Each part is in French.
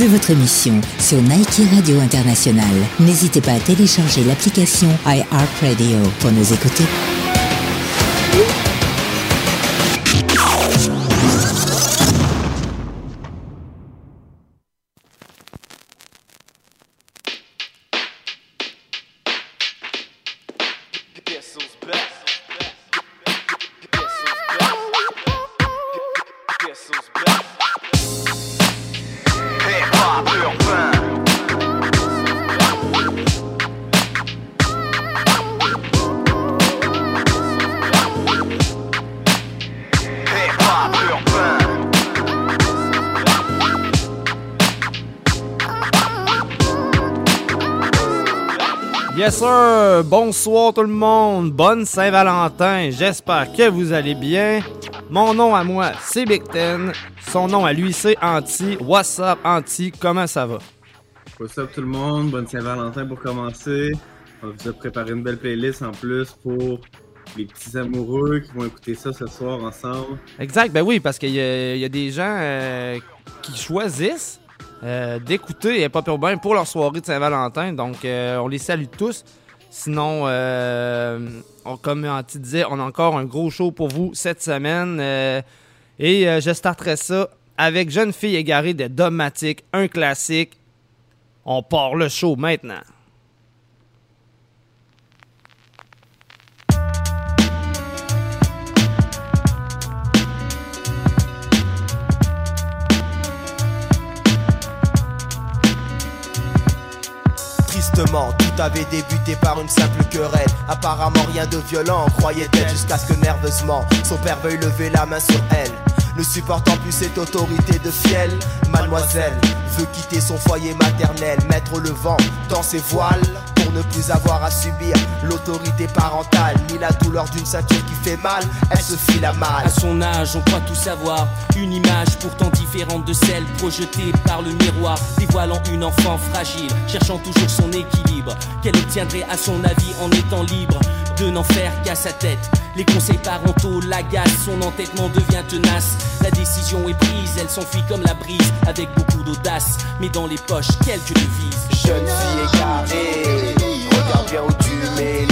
de votre émission sur Nike Radio International. N'hésitez pas à télécharger l'application iHeartRadio pour nous écouter. Bonsoir tout le monde! Bonne Saint-Valentin! J'espère que vous allez bien. Mon nom à moi, c'est Big Ten. Son nom à lui, c'est Anti. What's up, Anti? Comment ça va? What's up tout le monde? Bonne Saint-Valentin pour commencer. On vous a préparé une belle playlist en plus pour les petits amoureux qui vont écouter ça ce soir ensemble. Exact, ben oui, parce qu'il y, a des gens euh, qui choisissent euh, d'écouter Pop Urbain pour leur soirée de Saint-Valentin. Donc, euh, on les salue tous. Sinon, euh, comme Antti disait, on a encore un gros show pour vous cette semaine. et je starterai ça avec Jeune fille égarée de Domatic, un classique. On part le show maintenant. Tout avait débuté par une simple querelle. Apparemment rien de violent, croyait-elle, jusqu'à ce que nerveusement son père veuille lever la main sur elle. Ne supportant plus cette autorité de fiel, mademoiselle veut quitter son foyer maternel, mettre le vent dans ses voiles pour ne plus avoir à subir l'autorité parentale, ni la douleur d'une ceinture qui fait mal, elle se file la mal. À son âge, on croit tout savoir, une image pourtant différente de celle projetée par le miroir, dévoilant une enfant fragile, cherchant toujours son équilibre, qu'elle obtiendrait à son avis en étant libre de n'en faire qu'à sa tête. Les conseils parentaux l'agacent, son entêtement devient tenace. La décision est prise, elle s'enfuit comme la brise, avec beaucoup d'audace, mais dans les poches quelques devises. Jeune fille égarée, regarde bien où tu mets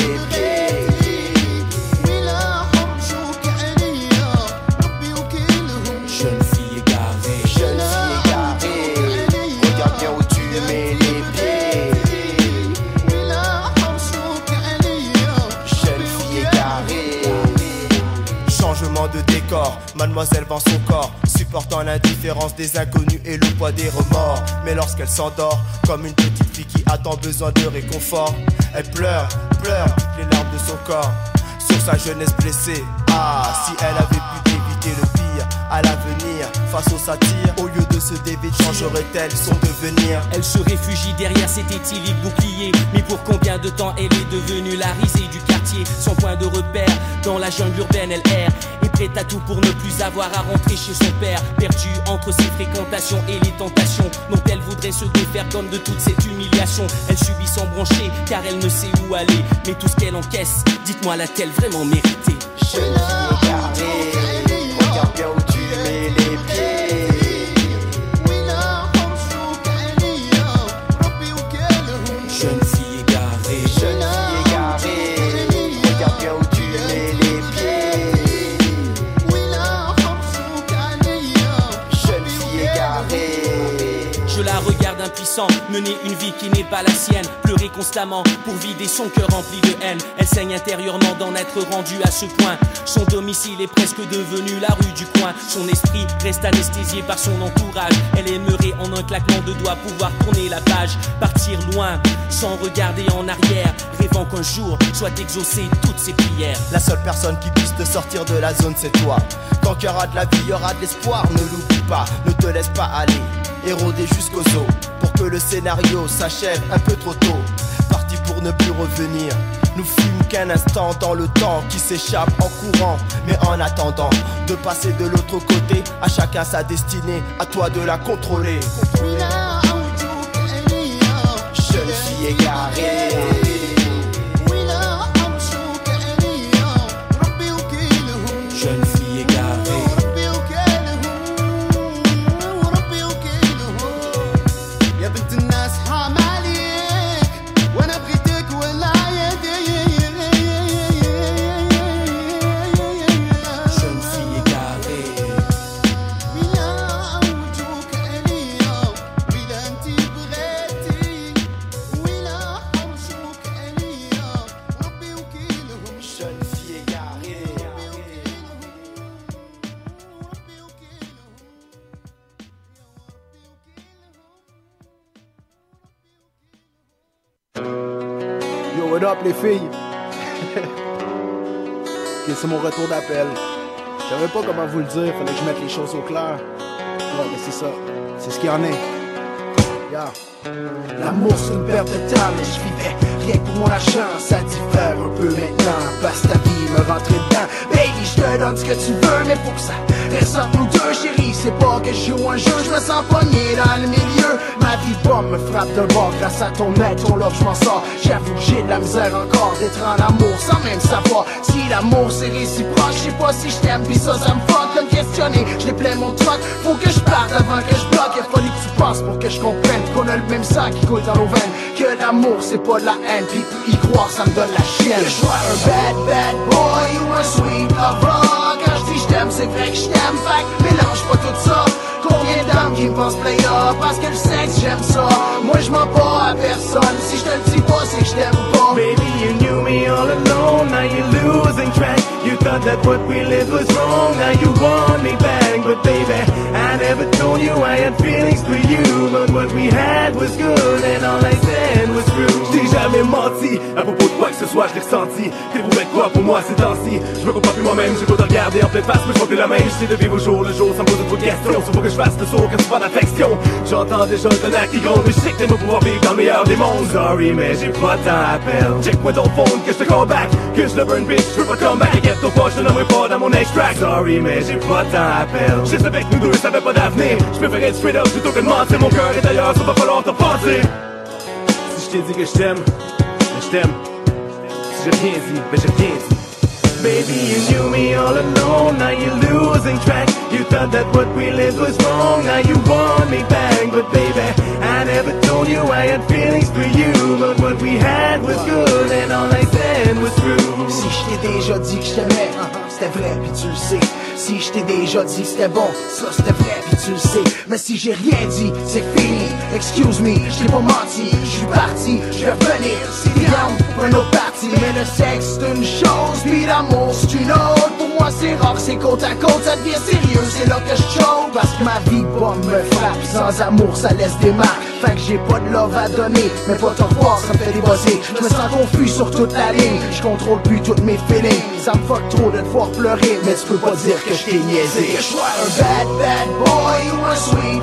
Mademoiselle vend son corps, supportant l'indifférence des inconnus et le poids des remords. Mais lorsqu'elle s'endort, comme une petite fille qui a tant besoin de réconfort, elle pleure, pleure les larmes de son corps sur sa jeunesse blessée. Ah, si elle avait pu éviter le pire à l'avenir, face aux satires, au lieu de se dévêtir, changerait-elle son devenir? Elle se réfugie derrière cet éthylique bouclier. Mais pour combien de temps elle est devenue la risée du quartier, son point de repère dans la jungle urbaine, elle erre prête à tout pour ne plus avoir à rentrer chez son père. Perdu entre ses fréquentations et les tentations dont elle voudrait se défaire comme de toute cette humiliation. Elle subit sans broncher car elle ne sait où aller. Mais tout ce qu'elle encaisse, dites-moi l'a-t-elle vraiment mérité? Je mener une vie qui n'est pas la sienne, pleurer constamment pour vider son cœur rempli de haine. Elle saigne intérieurement d'en être rendue à ce point. Son domicile est presque devenu la rue du coin. Son esprit reste anesthésié par son entourage. Elle aimerait en un claquement de doigts pouvoir tourner la page, partir loin sans regarder en arrière, rêvant qu'un jour soit exaucée toutes ses prières. La seule personne qui puisse te sortir de la zone, c'est toi. Quand il y aura de la vie, il y aura de l'espoir. Ne l'oublie pas, ne te laisse pas aller, érodé jusqu'aux os que le scénario s'achève un peu trop tôt. Parti pour ne plus revenir. Nous fûmes qu'un instant dans le temps qui s'échappe en courant. Mais en attendant de passer de l'autre côté, à chacun sa destinée, à toi de la contrôler. Jeune fille égarée. Les filles? ok, c'est mon retour d'appel. Je savais pas comment vous le dire, fallait que je mette les choses au clair. Ouais, mais c'est ça. C'est ce qu'il y en est. L'amour c'est une perte de temps, mais je vivais pour mon argent. Ça diffère un peu maintenant, passe ta vie, me rentrer dedans. Baby, je te donne ce que tu veux, mais faut que ça reste entre nous deux, chérie. C'est pas que je joue un jeu, je me sens pogné dans le milieu. Ma vie bombe me frappe de bord grâce à ton aide, ton love, je m'en sors. J'ai de la misère encore d'être en amour sans même savoir si l'amour c'est réciproque. Je sais pas si je t'aime, pis ça, ça me fuck de me questionner. J'ai plein mon truck, faut que je parte avant que je bloque. Il fallu que tu penses pour que je comprenne qu'on a le même sang qui coule dans nos veines. Que l'amour c'est pas de la haine, pis y croire ça me donne la chienne. Que je sois un bad, bad boy ou un sweet lover. Quand je dis je t'aime, c'est vrai que je t'aime, fait mélange pas tout ça. Combien d'hommes qui me pensent player parce que le sexe j'aime ça. Moi je mens pas à personne, si je te le dis pas c'est que je t'aime pas. Baby, you knew me all alone, now you're losing track. You thought that what we lived was wrong, now you want me back. But baby, I never told you I had feelings for you. But what we had was good, and all I said was true. J't'ai jamais menti, à propos de quoi que ce soit, je l'ai ressenti. T'es pour mettre quoi pour moi ces temps-ci? Je me comprends plus moi-même, j'ai beau te regarder en pleine face, mais je plus la main. J'essaie de vivre au jour le jour sans me poser trop de questions. Sauf que je fasse le saut quand tu parles d'affection. J'entends déjà le tonnerre qui gronde, mais je sais que t'aimes pouvoir vivre dans le meilleur des mondes. Sorry, mais j'ai pas temps à perdre. Check-moi ton phone, que je te call back. Que je le burn bitch, je veux pas come back. Inquiète ton pas, je te nommerai pas dans mon extract. Sorry, mais j'ai pas temps à perdre. Je savais que nous deux, ça avait pas d'avenir. Je préférais être straight up plutôt que de mentir. Mon cœur est ailleurs, ça va falloir te penser. Si je t'ai dit que je t'aime, ben je t'aime. Si j'ai rien dit, ben j'ai rien dit. Baby, you knew me all alone, now you're losing track. You thought that what we lived was wrong, now you want me back. But baby, I never told you I had feelings for you. But what we had was good, and all I said was true. Si je t'ai déjà dit que je t'aimais, c'était vrai pis tu le sais. Si je t'ai déjà dit c'était bon, ça c'était vrai pis tu le sais. Mais si j'ai rien dit, c'est fini. Excuse me, je t'ai pas menti. Je suis parti, je vais revenir. C'est pour un autre Mais le sexe c'est une chose, pis l'amour c'est une autre. Pour moi c'est rare, c'est côte à côte, ça devient sérieux. C'est là que je choke. Parce que ma vie bonne me frappe. Sans amour, ça laisse des marques. Fait que j'ai pas de love à donner. Mais pas te revoir, ça me fait débosser. Je me sens confus sur toute la ligne. Je contrôle plus toutes mes feelings. Ça me fuck trop de te voir pleurer. Mais tu peux pas dire que je niaisé. Que je sois un bad, bad boy ou un sweet.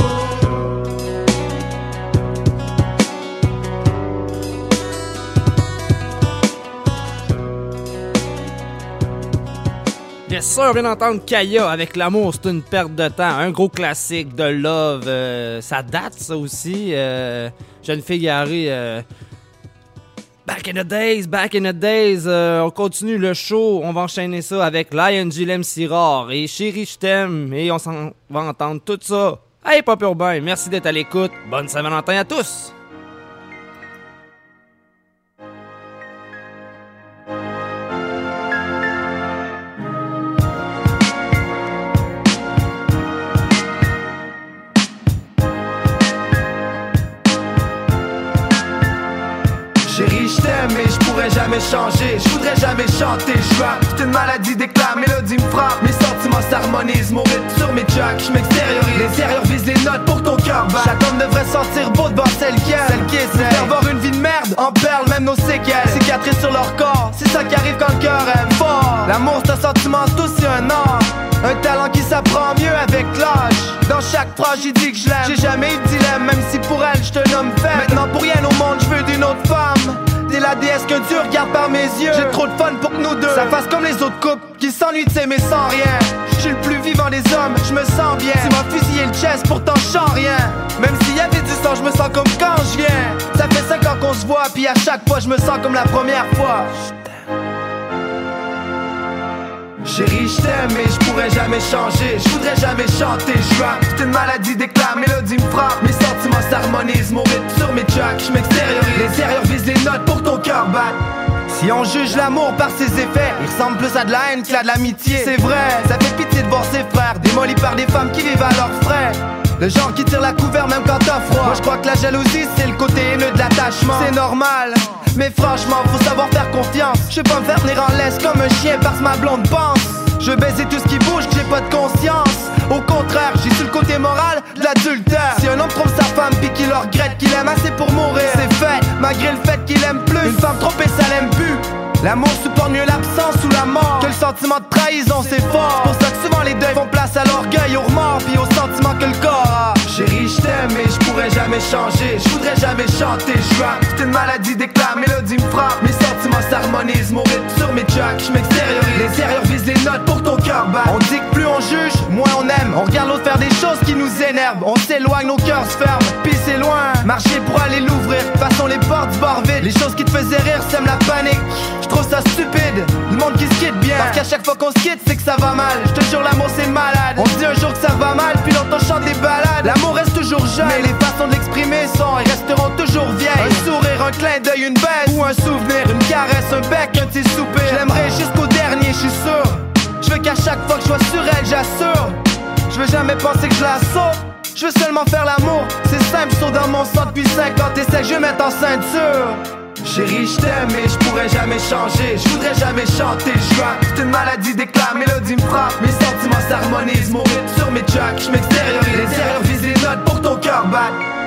Sir, on vient d'entendre Kaya avec L'amour, c'est une perte de temps. Un gros classique de Love. euh, ça date, ça aussi. Euh, jeune fille garée. euh, back in the days, back in the days. Euh, on continue le show. On va enchaîner ça avec Lion Gillem Sirard et Chérie, je t'aime. Et on s'en va entendre tout ça. Hey, Pop Urbain, merci d'être à l'écoute. Bonne Saint-Valentin à tous. Pourrais jamais changer. Je voudrais jamais chanter. Je c'est une maladie la mélodie me frappe. Mes sentiments s'harmonisent, mon rythme sur mes tracks. Je m'extériorise. L'intérieur vise les notes pour ton cœur bat. Chaque homme devrait sentir beau devant celle qui est. Celle qui essaie d'avoir une vie de merde. En perles, même nos séquelles. Cicatrices sur leur corps. C'est ça qui arrive quand le cœur aime fort. L'amour, c'est un sentiment, c'est aussi un art. Un talent qui s'apprend mieux avec l'âge. Dans chaque phrase, j'ai dit que je l'aime. J'ai jamais eu de dilemme, même si pour elle, je te nomme faible. Maintenant, pour rien au monde, je veux d'une autre femme. T'es la déesse que Dieu regarde par mes yeux. J'ai trop de fun pour que nous deux. Ça fasse comme les autres couples qui s'ennuient de s'aimer sans rien. Je suis le plus vivant des hommes, je me sens bien. Tu m'as fusillé le chest, pourtant je sens rien. Même s'il y avait du sang, je me sens comme quand je viens. Ça fait cinq ans qu'on se voit, puis à chaque fois, je me sens comme la première fois. Chérie, je t'aime mais je pourrais jamais changer. Je voudrais jamais chanter. Je c'est une maladie la mélodie me frappe. Mes sentiments s'harmonisent, mon rythme sur mes tracks. Je m'extériorise. L'intérieur vise les notes pour ton cœur bat. Si on juge l'amour par ses effets, il ressemble plus à de la haine qu'à de l'amitié. C'est vrai, ça fait pitié de voir ses frères démolis par des femmes qui vivent à leurs frais. Le genre qui tire la couvert même quand t'as froid. Moi je crois que la jalousie c'est le côté haineux de l'attachement. C'est normal. Mais franchement, faut savoir faire confiance. Je pas me faire tenir en laisse comme un chien parce ma blonde pense. Je baisais tout ce qui bouge, j'ai pas de conscience. Au contraire, j'ai su le côté moral de l'adultère. Si un homme trompe sa femme puis qu'il le regrette, qu'il aime assez pour mourir, c'est fait, malgré le fait qu'il aime plus. Une femme trompée, ça l'aime plus. L'amour supporte mieux l'absence ou la mort que le sentiment de trahison, c'est fort. Pour ça que souvent les deuils font place à l'orgueil, au remords, puis au sentiment que le corps a. Chérie, je t'aime et je pourrais jamais changer. Je voudrais jamais chanter, je. C'est une maladie d'éclat, la mélodie me frappe. Mes sentiments s'harmonisent, mon rythme sur mes tracks, je m'extériorise. Les erreurs visent les notes pour ton cœur bat. On dit que plus on juge, moins on aime. On regarde l'autre faire des choses qui nous énervent. On s'éloigne, nos cœurs se ferment, puis c'est loin. Marcher pour aller l'ouvrir, façon les portes du bord. Les choses qui te faisaient rire sèment la panique. Trouve ça stupide, le monde qui quitte bien. Parce qu'à chaque fois qu'on quitte, c'est que ça va mal. Je te jure, l'amour c'est malade. On se dit un jour que ça va mal, puis l'autre on chante des balades. L'amour reste toujours jeune, mais les façons de l'exprimer sont et resteront toujours vieilles. Un sourire, un clin d'œil, une baisse ou un souvenir, une caresse, un bec, un petit souper. Je l'aimerai jusqu'au dernier, je suis sûr. Je veux qu'à chaque fois que je sois sur elle, j'assure. Je veux jamais penser que je la saute. Je veux seulement faire l'amour, c'est simple, saut dans mon sang depuis 50 et je vais mettre en ceinture. Chérie, je t'aime et je pourrais jamais changer. Je voudrais jamais chanter, je rap. C'est une maladie d'éclat, la mélodie me frappe. Mes sentiments s'harmonisent, mon rythme sur mes tracks. Je m'extériorise, les erreurs visent les notes pour ton cœur bat.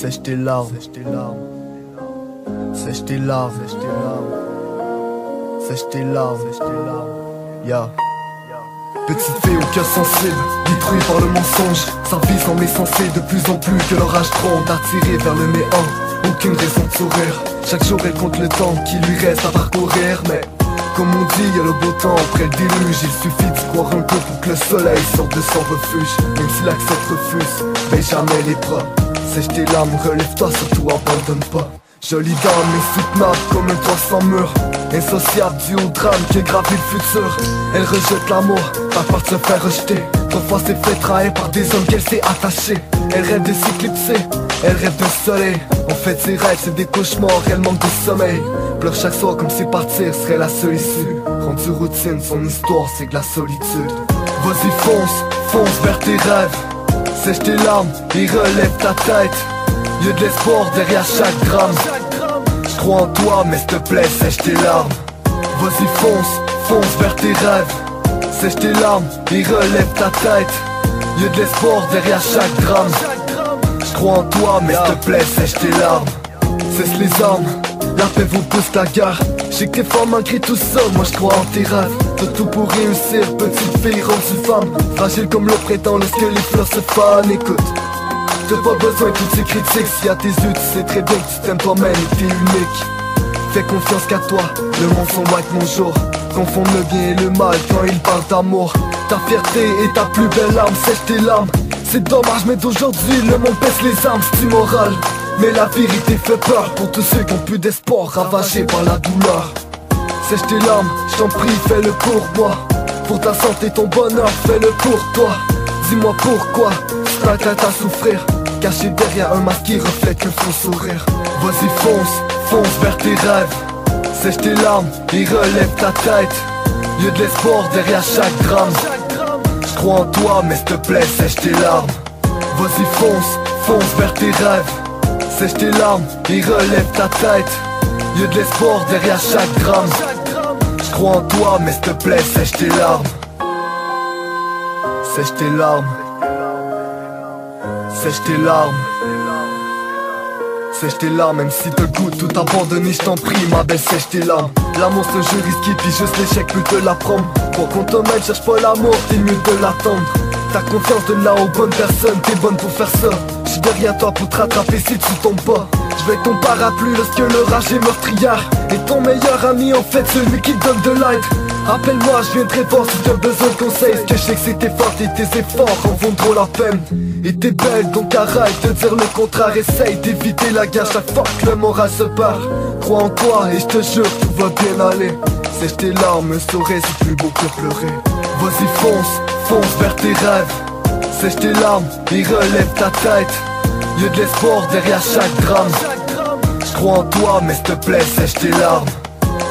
Sèche tes larmes. Sèche tes larmes. Sèche tes larmes. Sèche tes larmes. Sèche tes larmes. Sèche tes larmes. Ya. Petite fée au cœur sensible, détruit par le mensonge Sa vie semble insensée de plus en plus que l'orage gronde Attirée vers le néant, aucune raison de sourire Chaque jour elle compte le temps qui lui reste à parcourir Mais comme on dit, y'a le beau temps après le déluge Il suffit de croire un peu pour que le soleil sorte de son refuge Même si l'accès te refuse, mais jamais les bras Sèche tes larmes, relève-toi, surtout abandonne pas. Jolie dame, insoutenable comme un toit sans mur. Insociable dû au drame qui gravé le futur. Elle rejette l'amour, par peur de se faire rejeter. Parfois s'est fait trahir par des hommes qu'elle s'est attachée. Elle rêve de s'éclipser, elle rêve de soleil. En fait ses rêves c'est des cauchemars, elle manque de sommeil. Pleure chaque soir comme si partir serait la seule issue. Rendu routine, son histoire c'est que la solitude. Vas-y fonce, fonce vers tes rêves Sèche tes larmes et relève ta tête. Y'a de l'espoir derrière chaque drame. Je crois en toi mais s'il te plaît sèche tes larmes Vas-y fonce, fonce vers tes rêves. Sèche tes larmes et relève ta tête. Y'a de l'espoir derrière chaque drame. Je crois en toi mais s'il te plaît sèche tes larmes Cesse les armes, la paix vous pousse la gare J'ai que t'es fort malgré tout ça, moi je crois en tes rêves. T'as tout pour réussir, petite fille rendue femme Fragile comme le printemps lorsque les fleurs se fanent. Écoute, T'as pas besoin de toutes ces critiques. Si à tes yeux tu sais très bien que tu t'aimes toi-même et t'es unique. Fais confiance qu'à toi, le monde avec mon jour. Confondre le bien et le mal quand il parle d'amour. Ta fierté est ta plus belle arme, sèche tes larmes. C'est dommage mais d'aujourd'hui le monde baisse les armes, c'est immoral Mais la vérité fait peur pour tous ceux qui ont plus d'espoir Ravagés par la douleur. Sèche tes larmes, je t'en prie fais-le pour moi. Pour ta santé, ton bonheur, fais-le pour toi. Dis-moi pourquoi, tête à souffrir. Caché derrière un masque qui reflète un faux sourire. Vas-y fonce, fonce vers tes rêves. Sèche tes larmes et relève ta tête. Y'a de l'espoir derrière chaque drame. Je crois en toi, mais s'il te plaît, sèche tes larmes. Vas-y, fonce, fonce vers tes rêves. Sèche tes larmes et relève ta tête. Y'a de l'espoir derrière chaque drame. Je crois en toi, mais s'il te plaît, sèche tes larmes. Sèche tes larmes. Sèche tes larmes. Sèche tes larmes, même si te goûte tout abandonné, je t'en prie, ma belle, sèche tes larmes. L'amour c'est un jeu risqué, puis juste l'échec peut te l'apprendre. Pour qu'on te mène, cherche pas l'amour, t'es mieux de l'attendre. Ta confiance de là aux bonnes personnes, t'es bonne pour faire ça. Derrière toi pour te rattraper si tu tombes pas. J'vais ton parapluie lorsque l'orage est meurtrière. Et ton meilleur ami, en fait, celui qui te donne de l'aide. Rappelle-moi, je viendrai voir si t'as besoin de conseils. Que je sais que c'était fort et tes efforts en vaut trop la peine. Et t'es belle, donc arrête de dire le contraire. Essaye d'éviter la guerre chaque fois que le moral se part. Crois en toi et je te jure, tout va bien aller. Sèche tes larmes, saurais c'est plus beau que pleurer. Vas-y, fonce, fonce vers tes rêves. Sèche tes larmes et relève ta tête. Y'a de l'espoir derrière chaque drame. Je crois en toi, mais s'il te plaît, sèche tes larmes.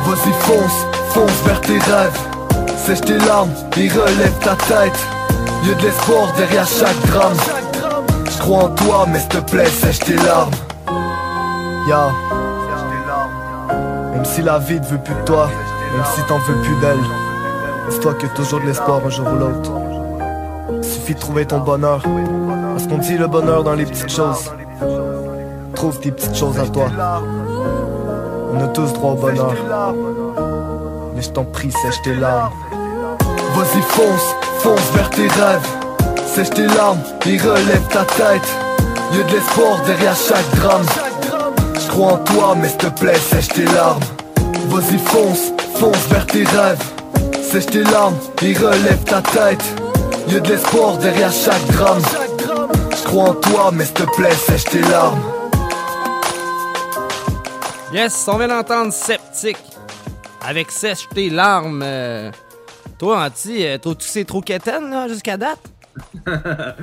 Vas-y, fonce, fonce vers tes rêves. Sèche tes larmes et relève ta tête. Y'a de l'espoir derrière chaque drame. Je crois en toi, mais s'il te plaît, sèche tes larmes. Ya. Même si la vie ne veut plus de toi, même si t'en veux plus d'elle, dis-toi que toujours de l'espoir un jour ou l'autre. Suffit de trouver ton bonheur. Qu'on dit le bonheur dans les petites choses. Trouve tes petites choses à toi. On a tous droit au bonheur. Mais je t'en prie, sèche tes larmes. Vas-y, fonce, fonce vers tes rêves. Sèche tes larmes et relève ta tête. Y'a de l'espoir derrière chaque drame. Je crois en toi, mais s'il te plaît, sèche tes larmes. Vas-y, fonce, fonce vers tes rêves. Sèche tes larmes et relève ta tête. Y'a de l'espoir derrière chaque drame. Crois en toi, mais s'il te plaît, sèche tes larmes. Yes, on vient d'entendre Sceptique avec Sèche tes larmes. Euh, toi, Anti, euh, toi, tu sais trop quétaine, là, jusqu'à date? ben,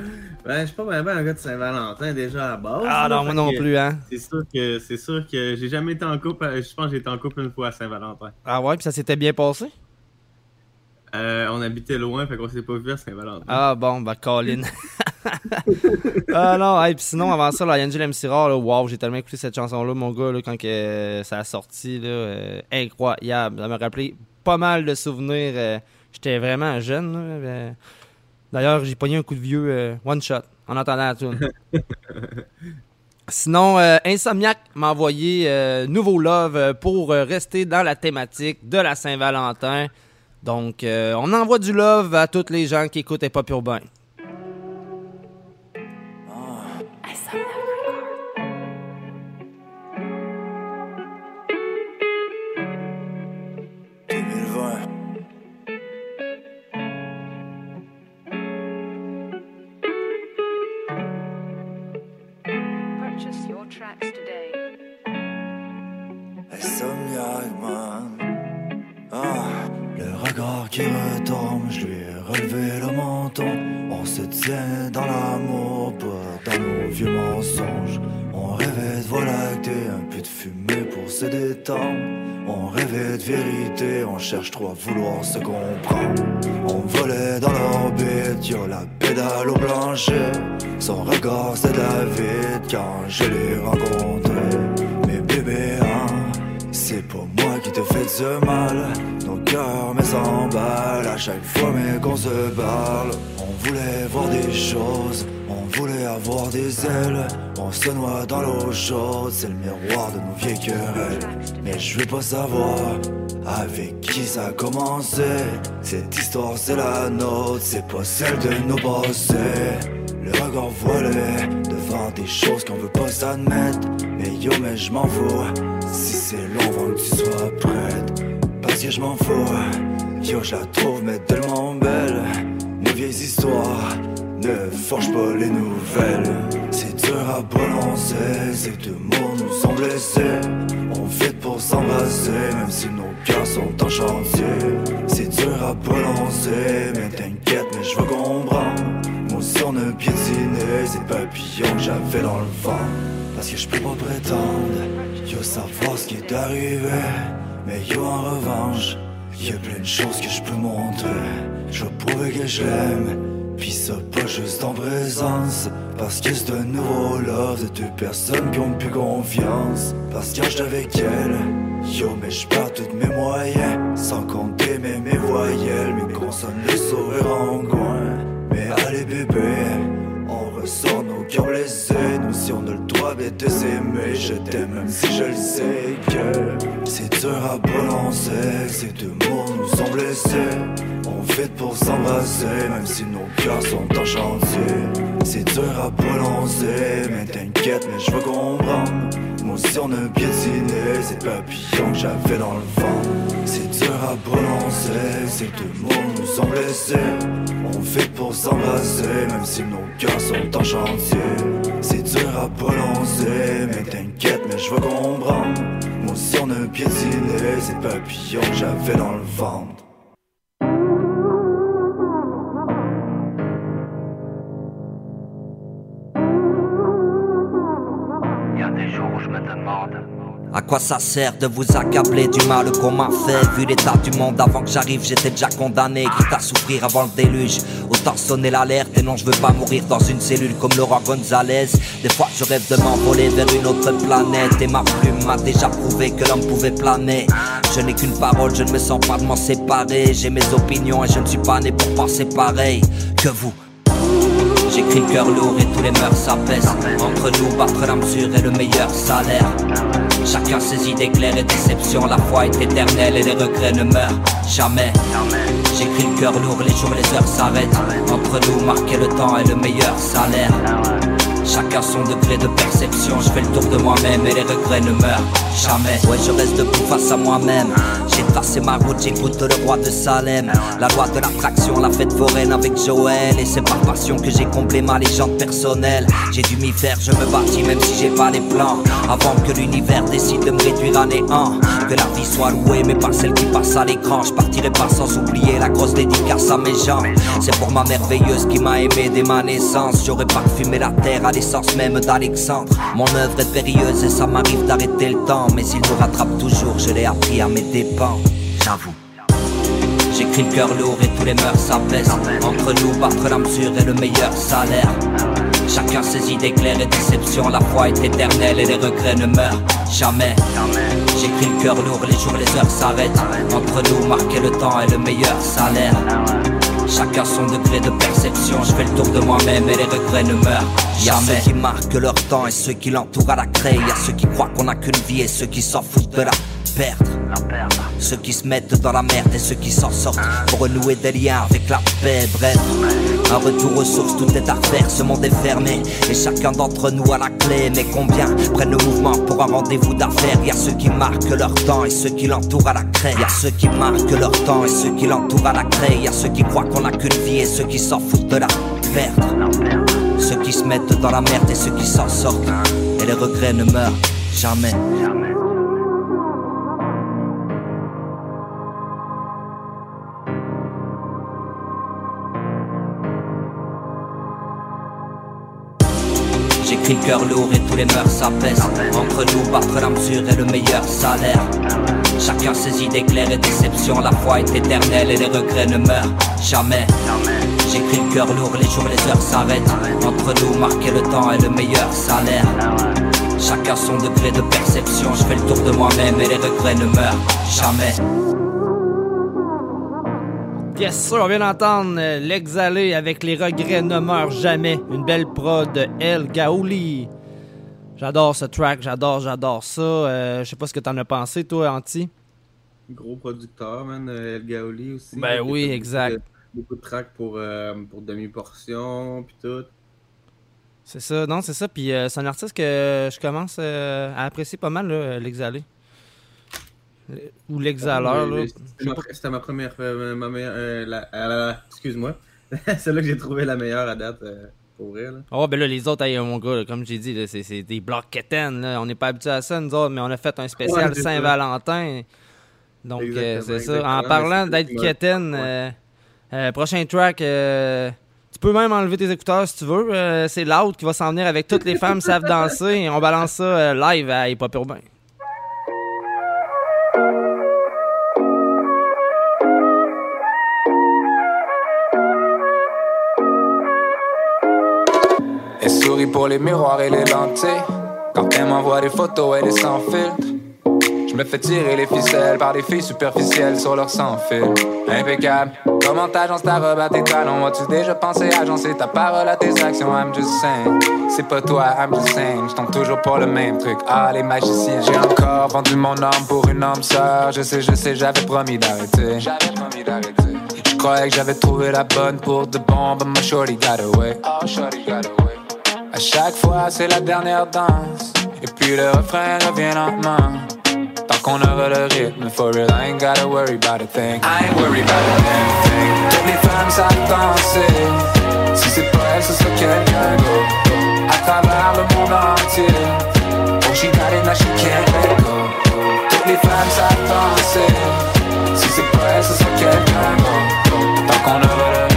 je suis pas vraiment un gars de Saint-Valentin déjà à la base. Ah là, non, moi non que plus, hein. C'est sûr que c'est sûr que j'ai jamais été en couple. euh, Je pense que j'ai été en couple une fois à Saint-Valentin. Ah ouais, puis ça s'était bien passé? Euh, on habitait loin, fait qu'on s'est pas vu à Saint-Valentin. Ah bon, bah Colin. ah non, et puis sinon, avant ça, là, Angel M. Rare, là, wow, j'ai tellement écouté cette chanson-là, mon gars, là, quand que, ça a sorti, là, euh, incroyable. Ça m'a rappelé pas mal de souvenirs. euh, J'étais vraiment jeune. euh. D'ailleurs, j'ai pogné un coup de vieux euh, one shot en entendant la tune. Sinon, euh, Insomniac m'a envoyé euh, Nouveau Love euh, pour euh, rester dans la thématique de la Saint-Valentin. Donc, euh, on envoie du love à toutes les gens qui écoutent Hip Hop Urbain. On rêvait de vérité, on cherche trop à vouloir se comprendre. On volait dans l'orbite, y'a la pédale au plancher. Son regard c'est David quand je l'ai rencontré. Mais bébé, hein, c'est pas moi qui te fais de mal. Nos cœurs mais s'emballent à chaque fois mais qu'on se parle. On voulait voir des choses, on voulait avoir des ailes. On se noie dans l'eau chaude, c'est le miroir de nos vieilles querelles. Mais je veux pas savoir avec qui ça a commencé. Cette histoire c'est la nôtre, c'est pas celle de nos passés. Le regard voilé devant des choses qu'on veut pas s'admettre. Mais yo, mais je m'en fous. Si c'est long, avant que tu sois prête. Parce que je m'en fous. Yo, je la trouve, mais tellement belle. Nos vieilles histoires ne forgent pas les nouvelles. C'est dur à prononcer, ces deux mots nous sont blessés. On vit pour s'embrasser, même si nos cœurs sont en chantier. C'est dur à prononcer, mais t'inquiète, mais je veux comprendre. Moi aussi ces papillons que j'avais dans le vent. Parce que je peux pas prétendre, yo savoir ce qui est arrivé. Mais yo en revanche, y a plein de choses que je peux montrer. Je veux prouver que je Puis ça pas juste en présence Parce que c'est un nouveau love De deux personnes qui ont plus confiance. Parce que je avec elle Yo mais je perds tous mes moyens. Sans compter mes, mes voyelles Mes consonnes le sourire en coin. Mais allez bébé On ressort nos cœurs blessés. Nous si on a le droit de s'aimer Je t'aime même si je le sais que C'est dur à prononcer Ces deux mots nous sont blessés On fait pour s'embrasser Même si nos cœurs sont en chantier C'est dur à prononcer Mais t'inquiète mais je veux comprendre. Moi aussi on a piétiné Ces papillons que j'avais dans le vent. C'est dur à prononcer Ces deux mots nous sont blessés. On fait pour s'embrasser Même si nos cœurs sont en chantier C'est dur à prononcer Mais t'inquiète mais je veux comprendre. Moi aussi on a piétiné que j'avais dans le ventre À quoi ça sert de vous accabler du mal qu'on m'a fait? Vu l'état du monde avant que j'arrive j'étais déjà condamné. Quitte à souffrir avant le déluge. Autant sonner l'alerte et non je veux pas mourir dans une cellule comme Laurent Gonzalez. Des fois je rêve de m'envoler vers une autre planète. Et ma plume m'a déjà prouvé que l'homme pouvait planer. Je n'ai qu'une parole, je ne me sens pas de m'en séparer. J'ai mes opinions et je ne suis pas né pour penser pareil que vous J'écris le cœur lourd et tous les mœurs s'apaisent. Entre nous, battre la mesure et le meilleur salaire. Chacun ses idées claires et déceptions La foi est éternelle et les regrets ne meurent jamais. J'écris le cœur lourd, les jours, les heures s'arrêtent. Entre nous, marquer le temps et le meilleur salaire Chacun son degré de perception. Je fais le tour de moi-même et les regrets ne meurent jamais. Ouais je reste debout face à moi-même. J'ai tracé ma route, j'écoute le roi de Salem. La loi de l'attraction, la fête foraine avec Joël. Et c'est par passion que j'ai comblé ma légende personnelle. J'ai dû m'y faire, je me bâtis même si j'ai pas les plans. Avant que l'univers décide de me réduire à néant. Que la vie soit louée mais pas celle qui passe à l'écran. Je partirai pas sans oublier la grosse dédicace à mes gens. C'est pour ma merveilleuse qui m'a aimé dès ma naissance. J'aurais parfumé la terre à l'essence même d'Alexandre. Mon œuvre est périlleuse et ça m'arrive d'arrêter le temps. Mais il nous rattrape toujours, je l'ai appris à mes dépens. J'avoue. J'écris le cœur lourd et tous les mœurs s'apaisent. Entre nous, battre la mesure et le meilleur salaire. Chacun ses idées claires et déceptions. La foi est éternelle et les regrets ne meurent jamais. J'écris le cœur lourd, les jours, les heures s'arrêtent. Entre nous, marquer le temps et le meilleur salaire Chacun son degré de perception, je fais le tour de moi-même et les regrets ne meurent jamais. Y'a ceux qui marquent leur temps et ceux qui l'entourent à la craie. Y'a ceux qui croient qu'on a qu'une vie et ceux qui s'en foutent de la perdre. Ceux qui se mettent dans la merde et ceux qui s'en sortent pour renouer des liens avec la paix. Bref, un retour aux sources, tout est à refaire. Ce monde est fermé et chacun d'entre nous a la clé. Mais combien prennent le mouvement pour un rendez-vous d'affaires? Y'a ceux qui marquent leur temps et ceux qui l'entourent à la craie. Y'a ceux qui marquent leur temps et ceux qui l'entourent à la craie. Y'a ceux qui croient qu'on a qu'une vie et ceux qui s'en foutent de la perdre. Ceux qui se mettent dans la merde et ceux qui s'en sortent. Et les regrets ne meurent jamais. J'écris le cœur lourd et tous les mœurs s'apaisent. Entre nous, battre la mesure et le meilleur salaire. Chacun ses idées claires et déceptions. La foi est éternelle et les regrets ne meurent jamais. J'écris le cœur lourd, les jours, les heures s'arrêtent. Entre nous, marquer le temps et le meilleur salaire. Chacun son degré de perception. Je fais le tour de moi-même et les regrets ne meurent jamais Yes, sir, on vient d'entendre euh, l'exhalé avec les regrets ne meurent jamais. Une belle prod de El Gaouli. J'adore ce track, j'adore, j'adore ça. Euh, je sais pas ce que t'en as pensé, toi, Anti. Gros producteur, man. El Gaoli aussi. Ben oui, exact. Beaucoup de, beaucoup de tracks pour, euh, pour demi-portion, puis tout. C'est ça, non, c'est ça. Puis euh, c'est un artiste que je commence à apprécier pas mal, là, l'exhalé. Ou l'exhaleur. Euh, C'était ma, première. euh, ma meilleure, euh, la- euh, Excuse-moi. C'est là que j'ai trouvé la meilleure à date, euh, pour vrai. Là. Oh, ben là, les autres, hey, mon gars, là, comme j'ai dit, c'est, c'est des blocs quétaines, là. On n'est pas habitué à ça, nous autres, mais on a fait un spécial Ouais. Saint-Valentin. Donc, euh, Exactement, c'est ça. En parlant d'être quétaine, euh, euh, prochain track, euh, tu peux même enlever tes écouteurs si tu veux. Euh, c'est Loud qui va s'en venir avec toutes les femmes savent danser. Et on balance ça euh, live à Hip Hop Urbain. Pour les miroirs et les lentilles. Quand elle m'envoie des photos, elle est sans filtre. Je me fais tirer les ficelles par des filles superficielles sur leur sans fil. Impeccable. Comment t'agences ta robe à tes talons? As-tu déjà pensé agencer ta parole à tes actions? I'm just saying. C'est pas toi, I'm just saying. J'tombe toujours pour le même truc. Ah, les magiciens. J'ai encore vendu mon âme pour une âme sœur. Je sais, je sais, j'avais promis d'arrêter. J'avais promis d'arrêter. Je croyais que j'avais trouvé la bonne pour de bon, but my shorty got away. Oh, shorty got away. À chaque fois, c'est la dernière danse. Et puis le refrain revient lentement. Tant qu'on aura le rythme, for real, I ain't gotta worry about a thing. I ain't worried about a damn thing. Toutes les femmes savent danser. Si c'est pas elle, ce sera quelqu'un d'autre. À travers le monde entier. Oh, she got it, now she can't let go. Toutes les femmes savent danser. Si c'est pas elle, ce sera quelqu'un d'autre. Tant qu'on aura le rythme,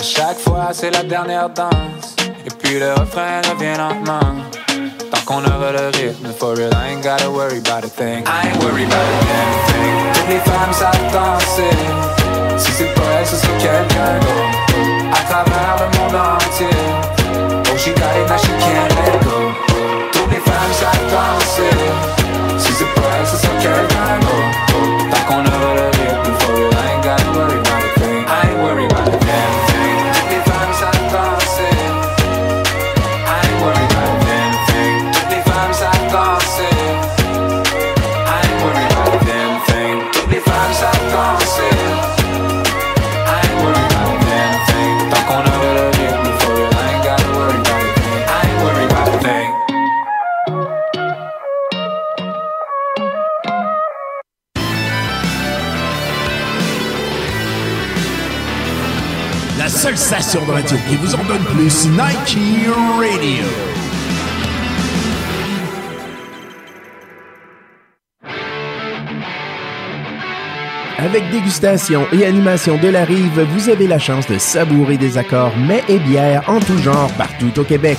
À chaque fois, c'est la dernière danse. Et puis le refrain revient lentement. Tant qu'on aura le rythme, for real, I ain't gotta worry about a thing. I ain't worried about a damn thing. Toutes les femmes savent danser. Si c'est pas elle, ce sera quelqu'un d'autre. À travers le monde entier. Oh, she got it, now she can't let go. Toutes les femmes savent danser. Si c'est pas elle, ce sera quelqu'un d'autre. Tant qu'on aura station de radio qui vous en donne plus, Nike Radio. Avec dégustation et animation de la rive, vous avez la chance de savourer des accords mets et bières en tout genre partout au Québec.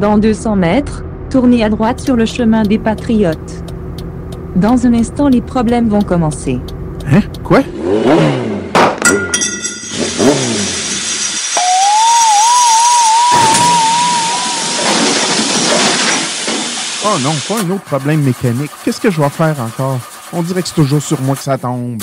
Dans 200 mètres, tournez à droite sur le chemin des Patriotes. Dans un instant, les problèmes vont commencer. Hein? Quoi? Oh non, pas un autre problème mécanique. Qu'est-ce que je vais faire encore? On dirait que c'est toujours sur moi que ça tombe.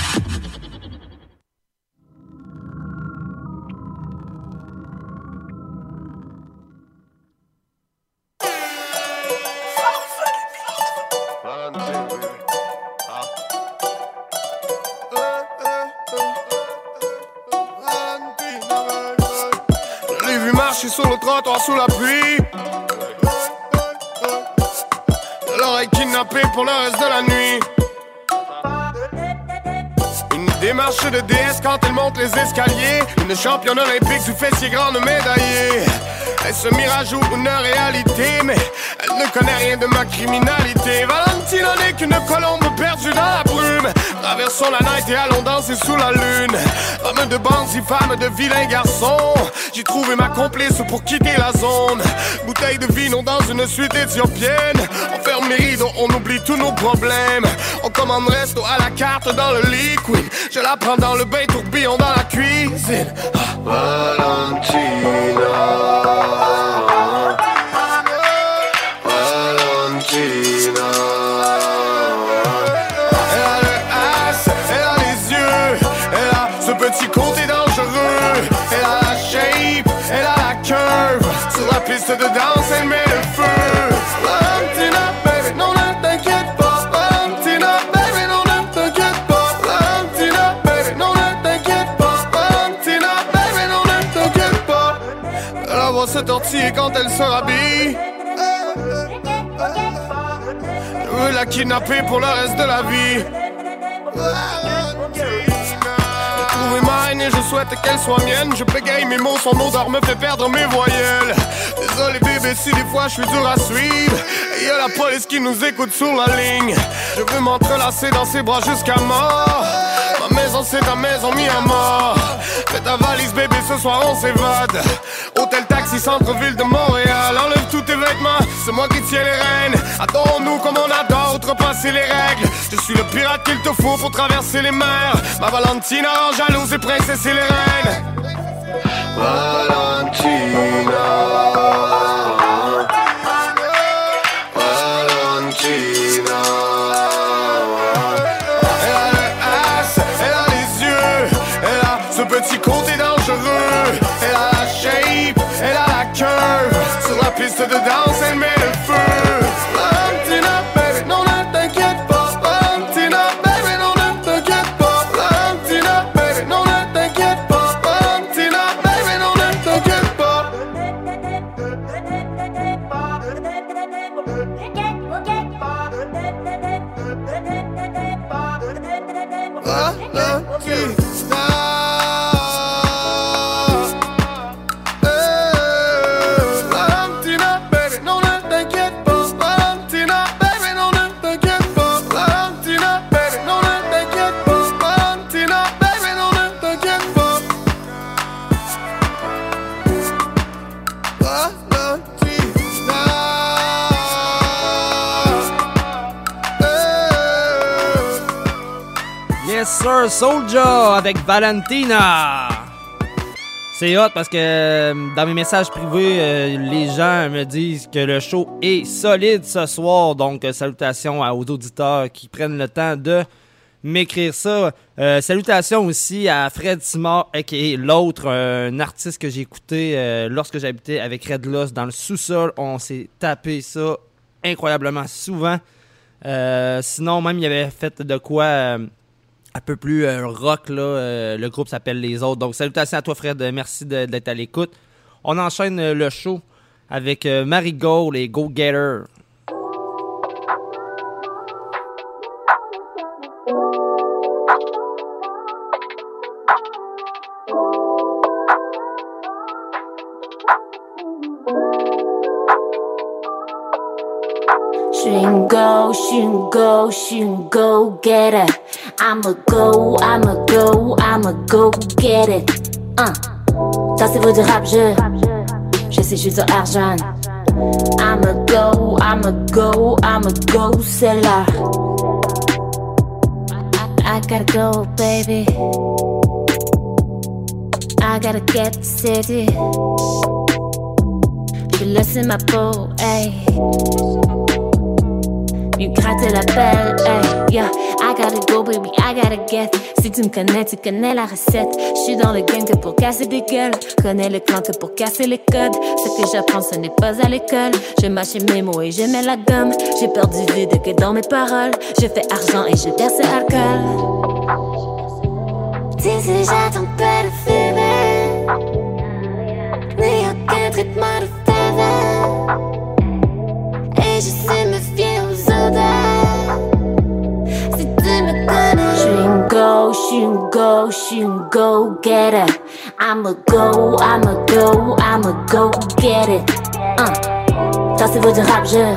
Quand elle monte les escaliers. Une championne olympique du fessier grande médaillée. Est-ce mirage ou une réalité? Mais elle ne connaît rien de ma criminalité. Valentina n'est qu'une colombe perdue dans la brume. Traversons la night et allons danser sous la lune. Femme de bandits, femme de vilains garçons. J'ai trouvé ma complice pour quitter la zone. Bouteille de vino dans une suite éthiopienne. On on oublie tous nos problèmes. On commande resto à la carte dans le liquide. Je la prends dans le bain, tourbillon dans la cuisine. Ah. Elle a le as, elle a les yeux, elle a ce petit côté dangereux. Elle a la shape, elle a la curve. Sur la piste de danse, elle met quand elle se rhabille. Je veux la kidnapper pour le reste de la vie. Haine et je souhaite qu'elle soit mienne. Je bégaye mes mots, son odeur me fait perdre mes voyelles. Désolé bébé si des fois je suis dur à suivre. Et y a la police qui nous écoute sur la ligne. Je veux m'entrelacer dans ses bras jusqu'à mort. Ma maison c'est ta maison mis à mort. Fais ta valise bébé, ce soir on s'évade. Hôtel centre-ville de Montréal. Enlève tous tes vêtements, c'est moi qui tiens les rênes. Adore-nous comme on adore, outrepasser les règles. Je suis le pirate qu'il te faut pour traverser les mers. Ma Valentina en jalouse et princesse et les reines. Elle curve. Sur la Soldier avec Valentina. C'est hot parce que euh, dans mes messages privés, euh, les gens me disent que le show est solide ce soir. Donc, euh, salutations aux auditeurs qui prennent le temps de m'écrire ça. Salutations aussi à Fred Simard, qui est l'autre, un artiste que j'ai écouté lorsque j'habitais avec Red Loss dans le sous-sol. On s'est tapé ça incroyablement souvent. Sinon, même, il avait fait de quoi un peu plus euh, rock. Là, euh, le groupe s'appelle Les Autres. Donc, salutations à toi, Fred. Merci d'être à l'écoute. On enchaîne euh, le show avec euh, Marigold et Go Getter. go, she go, she go get it. I'ma go, I'ma go, I'ma go get it. Uh. Ça c'est vous du rap jeu. Je sais, je suis sur argent. I'ma go, I'ma go, I'ma go, c'est là. I, gotta go, baby. I gotta get city. Je laisse ma peau, hey. You gratter la pelle, hey, yeah. I gotta go, baby, I gotta get. Si tu me connais, tu connais la recette. Je suis dans le game que pour casser des gueules. Connais le clan que pour casser les codes. Ce que j'apprends, ce n'est pas à l'école. Je mâche mes mots et je mets la gomme. J'ai peur perdu vide que dans mes paroles. Je fais argent et je verse alcool. D'ici, j'attends pas de fumée. Ni aucun traitement de faveur. Et je sais you go, you go get her. I'ma go, I'ma go, I'ma go get it. Uh. Tassez-vous du rap, je,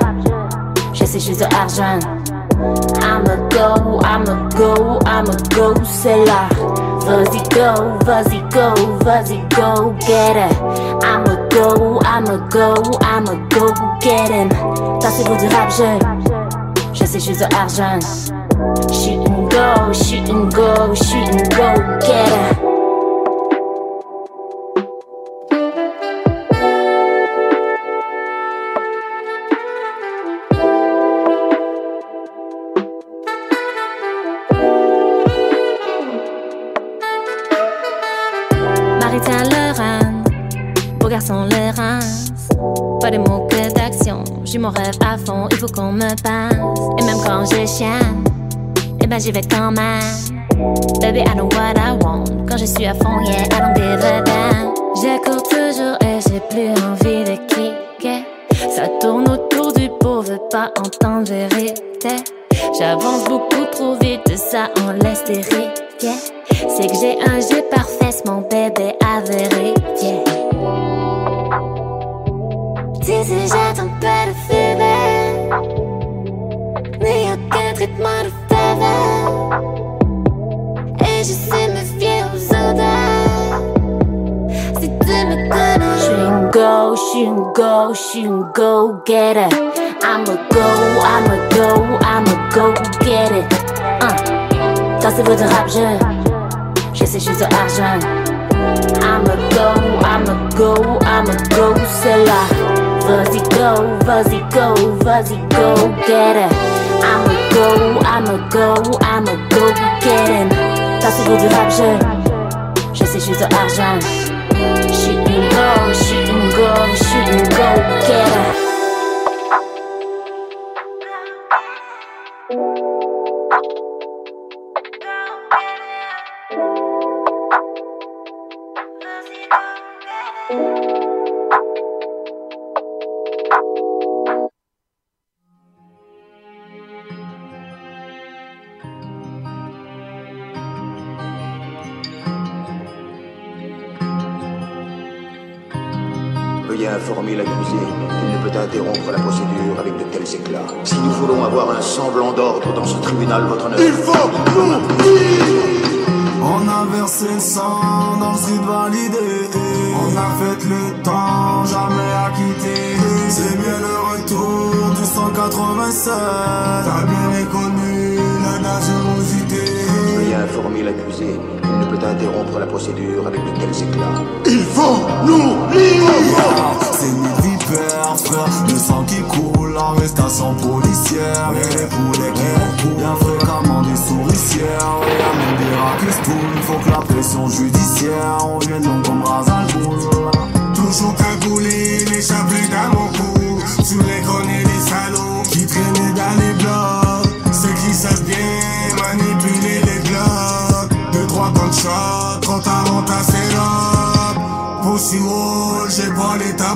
je sais, je suis de argent. I'ma go, I'ma go, I'ma go, c'est là. Vas-y, go, vas-y, go, vas-y, go get it. I'ma go, I'ma go, I'ma go get him. Tassez-vous du rap, je, je sais, je suis de argent. She can go, she can go, she can go get her. j'y vais quand même. Baby, I know what I want. Quand je suis à fond, yeah.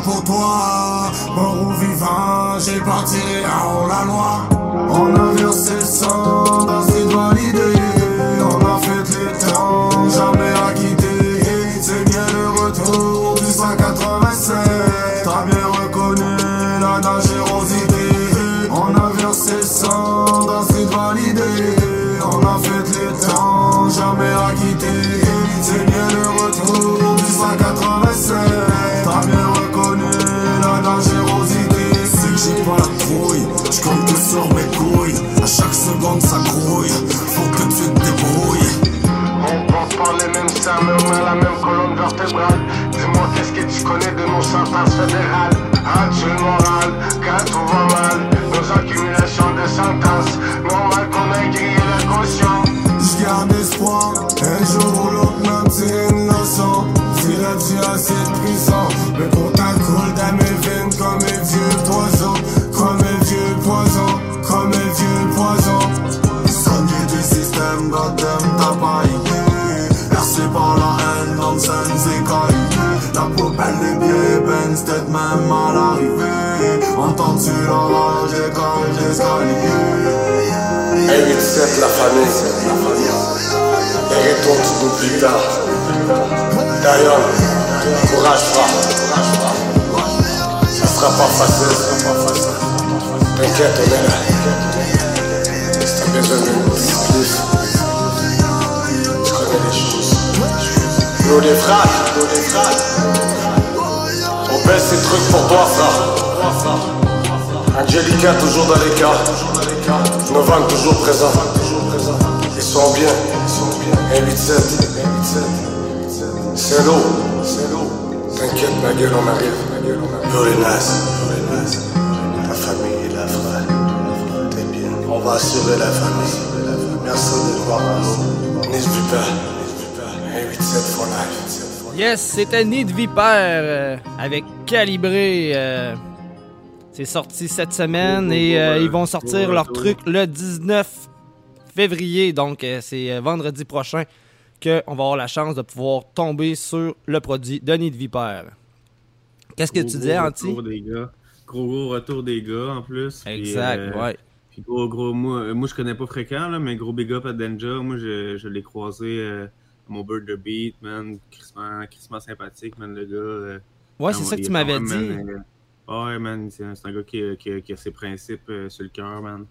pour toi. Mort ou vivant, j'ai parti en la loi. On a versé le sang. Fédérales. As-tu le moral quand tout va mal? Nos accumulations de sentences, normal qu'on ait grillé la caution. J'garde espoir, un jour ou l'autre même une leçon Si la vie a de prison Mais pourtant coule dans mes veines comme un vieux poison Comme un vieux poison, comme un vieux poison Sonnier du système, goddamn t'as pas idée par la haine, poubelle des c'était même arrivé Entends-tu l'orage des cages d'escalier 187 la famille. Héritons tout nous plus tard. D'ailleurs, courage frère. Ça sera pas facile, ça sera pas facile. T'inquiète, on est là. Besoin de plus, tu connais les choses. Nous les frères. Baisse ces trucs pour toi, frère. Angelica toujours dans les cas. Novembre toujours présent. Ils sont bien. 187. C'est l'eau. T'inquiète, ma gueule, on arrive. Yo les nice. Ta famille est là, frère. T'es bien. On va assurer la famille. Merci de voir. N'hésite pas. 187 for life. Yes, c'était Nid Viper euh, avec Calibré. euh, c'est sorti cette semaine et euh, ils vont sortir leur truc le 19 février. Donc, euh, c'est vendredi prochain qu'on va avoir la chance de pouvoir tomber sur le produit de Nid Viper. Qu'est-ce que Gros, tu gros disais, Anti? des gars. Gros gros retour des gars en plus. Puis, Exact, euh, ouais. Puis gros gros, moi, moi je connais pas fréquent, là, mais gros big up à Denja. Moi je, je l'ai croisé à mon Bird the Beat, man. Crissement, crissement sympathique, man, le gars. euh, Ouais, c'est ah, ça que tu m'avais dit. euh, ouais, man, c'est un gars qui, a- qui qui a ses principes euh, sur le cœur, man.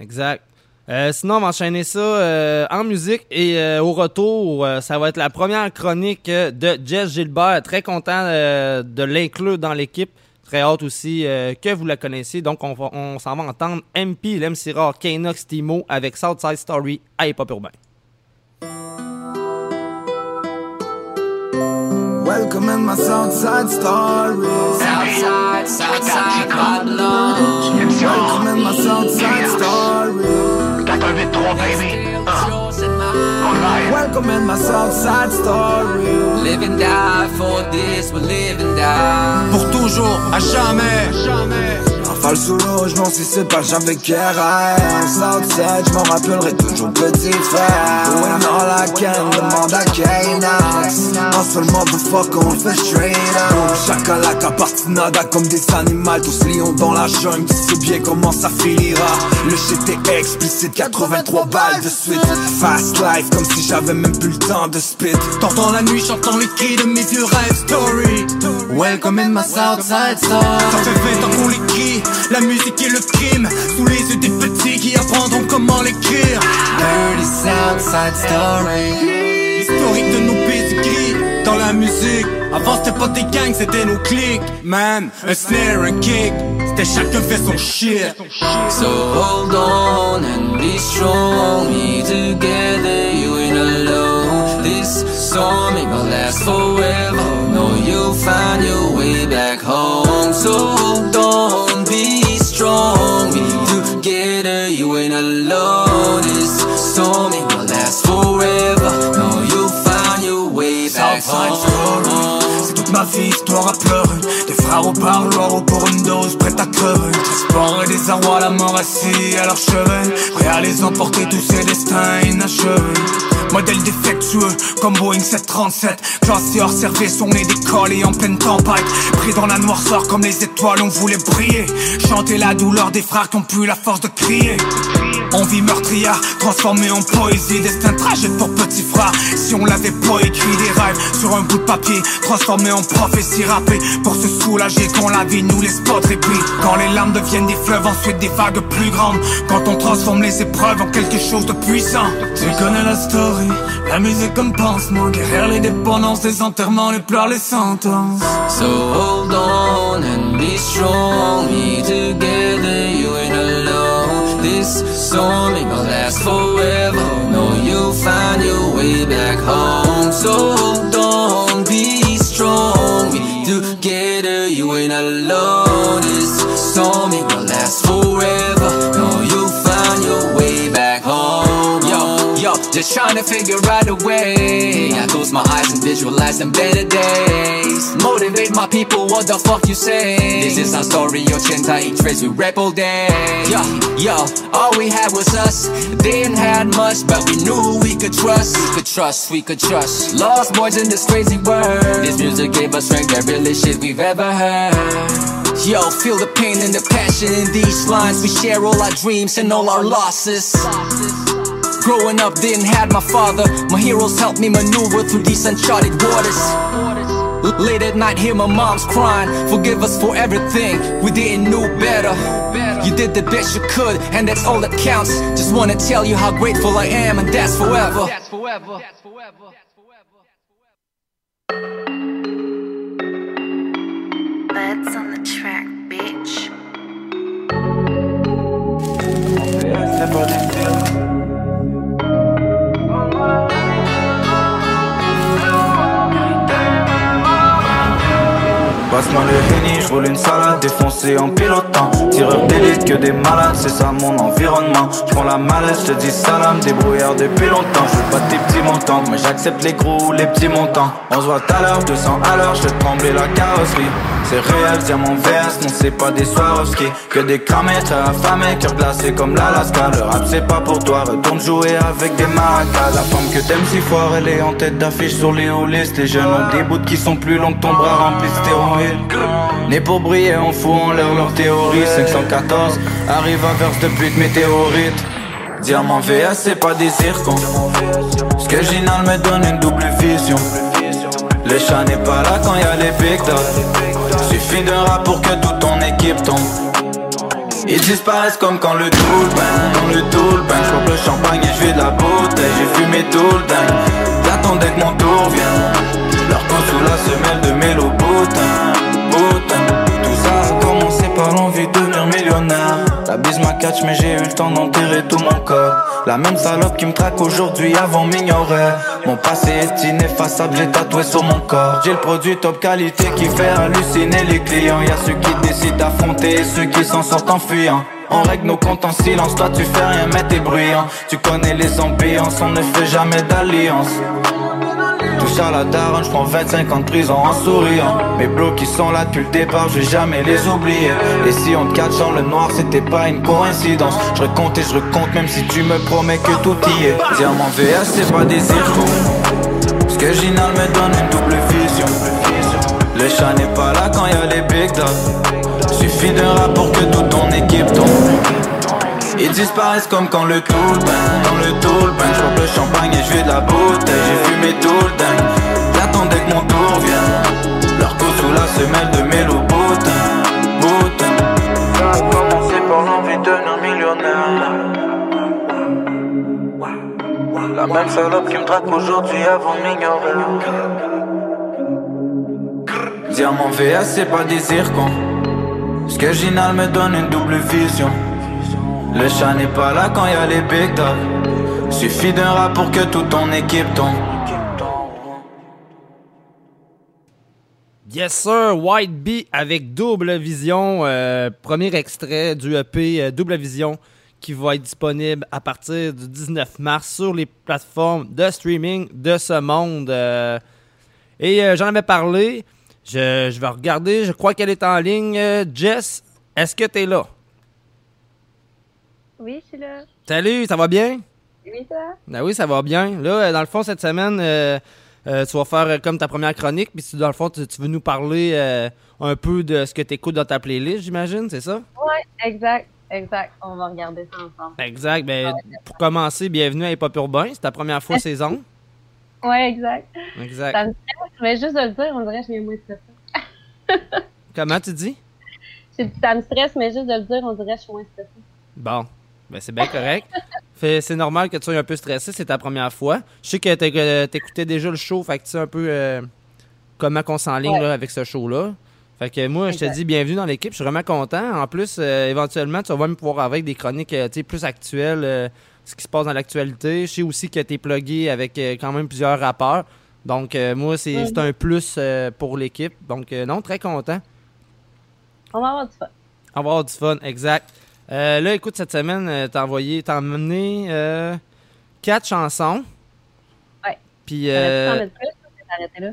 Exact. Euh, sinon, on va enchaîner ça euh, en musique et euh, au retour, euh, ça va être la première chronique euh, de Jess Gilbert. Très content euh, de l'inclure dans l'équipe. Très hâte aussi euh, que vous la connaissiez. Donc, on, va- on s'en va entendre MP, l'MC Rare, Kanox, Timo avec Southside Story à Hip Hop Urbain. Welcome in my Southside story. Southside, Southside, Babylon. Welcome in my Southside story. 483, baby? Welcome in my Southside story. Live and die for this, we live and die. Pour toujours, à jamais. Sous l'eau, je m'en suis c'est pas j'avais KRR Southside, je m'en rappellerai toujours petit frère. When all I can, demande à K-Nax Un seul motherfucker, on le fait straight up. Chacalac à partie nada comme des animaux Tous lions dans la jungle, tu sais bien comment ça finira. Le shit est explicite, 83 balles de suite. Fast life, comme si j'avais même plus le temps de spit. T'entends la nuit, j'entends les cris de mes vieux rêves story. Welcome in my Southside story. Ça fait 20 ans qu'on l'écrit, la musique et le crime. Sous les yeux des petits qui apprendront comment l'écrire. Dirty Southside story. Historique de nos pédigrés dans la musique. Avant c'était pas des gangs, c'était nos clics. Man, un snare, un kick. C'était chacun fait son shit. So hold on and be strong. We together, you ain't alone. This storm ain't gonna last forever. You'll find your way back home. So hold on, be strong. We together, you ain't alone. This storm ain't gonna last forever. No, you'll find your way back home. C'est toute ma vie, histoire à pleurer Des frères au parloir ou pour une dose prête à crever Espoir et désarroi, la mort assis à leur chevet Prêt à les emporter tous ces destins inachevés Modèle défectueux comme Boeing 737 Classé hors service, on est décollé en pleine tempête. Pris dans la noirceur comme les étoiles, on voulait briller. Chanter la douleur des frères qui ont plus la force de crier Envie meurtrière, transformée en poésie. Destin tragique pour petit frère. Si on l'avait pas écrit des rêves sur un bout de papier Transformé en prophétie rappée. Pour se soulager quand la vie nous laisse pas répit Quand les larmes deviennent des fleuves, ensuite des vagues plus grandes. Quand on transforme les épreuves en quelque chose de puissant. Tu connais la story, la musique comme pansement. Guérir les dépendances, des enterrements, les pleurs, les sentences. So hold on and be strong. We together. This storm ain't gonna last forever. No, you'll find your way back home. So hold on, be strong. We getter. You ain't alone. Just trying to figure out a way. I close my eyes and visualize them better days. Motivate my people, what the fuck you say? This is our story, 88 trace we rap all day. Yo, yo, all we had was us. Didn't had much, but we knew we could trust. We could trust, we could trust. Lost boys in this crazy world. This music gave us strength, that really shit we've ever heard. Yo, feel the pain and the passion in these lines. We share all our dreams and all our losses. Growing up, didn't have my father. My heroes helped me maneuver through these uncharted waters. Late at night, hear my mom's crying. Forgive us for everything, we didn't know better. You did the best you could, and that's all that counts. Just wanna tell you how grateful I am, and that's forever. That's on the track, bitch. Passe-moi le henny, je roule une salade défoncée en pilotant. Tireur d'élite que des malades, c'est ça mon environnement. Je prends la mallette, je te dis salam, débrouillard depuis longtemps. Je pas tes petits montants, mais j'accepte les gros ou les petits montants. On se voit à l'heure, 200 à l'heure, je trembler la carrosserie c'est réel, diamant veste, non c'est pas des Swarovski Que des cramés, très affamés, cœur glacé comme l'Alaska. Le rap c'est pas pour toi, retourne jouer avec des maracas. La femme que t'aimes si fort, elle est en tête d'affiche sur les hauts listes Les jeunes ont des bouts qui sont plus longs que ton bras rempli de stéroïdes. Né pour briller, on fout en l'air leur théorie. 514, arrive à verse de pute météorite Diamant VS c'est pas des zircons. Ce que Ginal me donne une double vision. Le chat n'est pas là quand y a les big Suffit d'un rap pour que toute ton équipe tombe. Ils disparaissent comme quand le tool bang Quand le tool bang. Je le champagne et je fais de la bouteille J'ai fumé tout le dingue. J'attendais que mon tour vienne Leur camp sous la semelle de mélo La bise m'a catch mais j'ai eu le temps d'enterrer tout mon corps. La même salope qui me traque aujourd'hui avant m'ignorait. Mon passé est ineffaçable, j'ai tatoué sur mon corps. J'ai le produit top qualité qui fait halluciner les clients. Y'a ceux qui décident d'affronter et ceux qui s'en sortent en fuyant. On règle nos comptes en silence, toi tu fais rien mais t'es bruyant. Tu connais les ambiances, on ne fait jamais d'alliance Touche à la daronne, je prends 25 ans de prison en souriant. Mes blocs qui sont là depuis le départ, je vais jamais les oublier Et si on te catch dans le noir, c'était pas une coïncidence. Je recompte et je recompte même si tu me promets que tout y est. Diamant VS, c'est pas des zircons Ce que Ginal me donne une double vision. Le chat n'est pas là quand y a les big dogs. Suffit d'un rap pour que toute ton équipe tombe ils disparaissent comme quand le bang Dans le bang, je le champagne et je vais de la bouteille J'ai fumé tout le dingue J'attendais que mon tour vienne. Leur coup sous la semelle de mélo boutin. Boutin. Ça a commencé par l'envie de devenir millionnaire. La même salope qui me traque aujourd'hui avant de m'ignorer. Diamant VS c'est pas des zircons Ce que Ginal me donne une double vision le chat n'est pas là quand y a les big dogs Suffit d'un rap pour que toute ton équipe tombe Yes sir, White Bee avec Double Vision, euh, premier extrait du EP euh, Double Vision qui va être disponible à partir du 19 mars sur les plateformes de streaming de ce monde. euh. et j'en avais parlé, je, je vais regarder, je crois qu'elle est en ligne. Jess, est-ce que tu es là? Oui, je suis là. Salut, ça va bien? Oui, toi? Ben oui, ça va bien. Là, euh, dans le fond, cette semaine, euh, euh, tu vas faire comme ta première chronique, puis dans le fond, tu, tu veux nous parler euh, un peu de ce que tu écoutes dans ta playlist, j'imagine, c'est ça? Ouais, exact, exact. On va regarder ça ensemble. Exact. Ben, pour commencer, bienvenue à Hip Hop Urbain. C'est ta première fois saison. Ouais, exact. Exact. Ça me stresse, mais juste de le dire, on dirait que je viens moins stressée. Comment tu dis? Ça me stresse, mais juste de le dire, on dirait que je suis moins stressée. Bon. Ben, c'est bien correct. C'est normal que tu sois un peu stressé, c'est ta première fois. Je sais que t'éc- t'écoutais déjà le show, fait que tu sais un peu euh, comment qu'on s'enligne Ouais. avec ce show-là. Fait que moi, je te dis bienvenue dans l'équipe, je suis vraiment content. En plus, euh, éventuellement, tu vas même pouvoir avoir des chroniques euh, plus actuelles, euh, ce qui se passe dans l'actualité. Je sais aussi que tu es plugué avec quand même plusieurs rappeurs. Donc, moi, c'est c'est un plus pour l'équipe. Donc, non, très content. On va avoir du fun. On va avoir du fun, exact. Euh, là, écoute, cette semaine, euh, t'as envoyé, t'as emmené euh, quatre chansons. Ouais. Puis, euh, plus, là.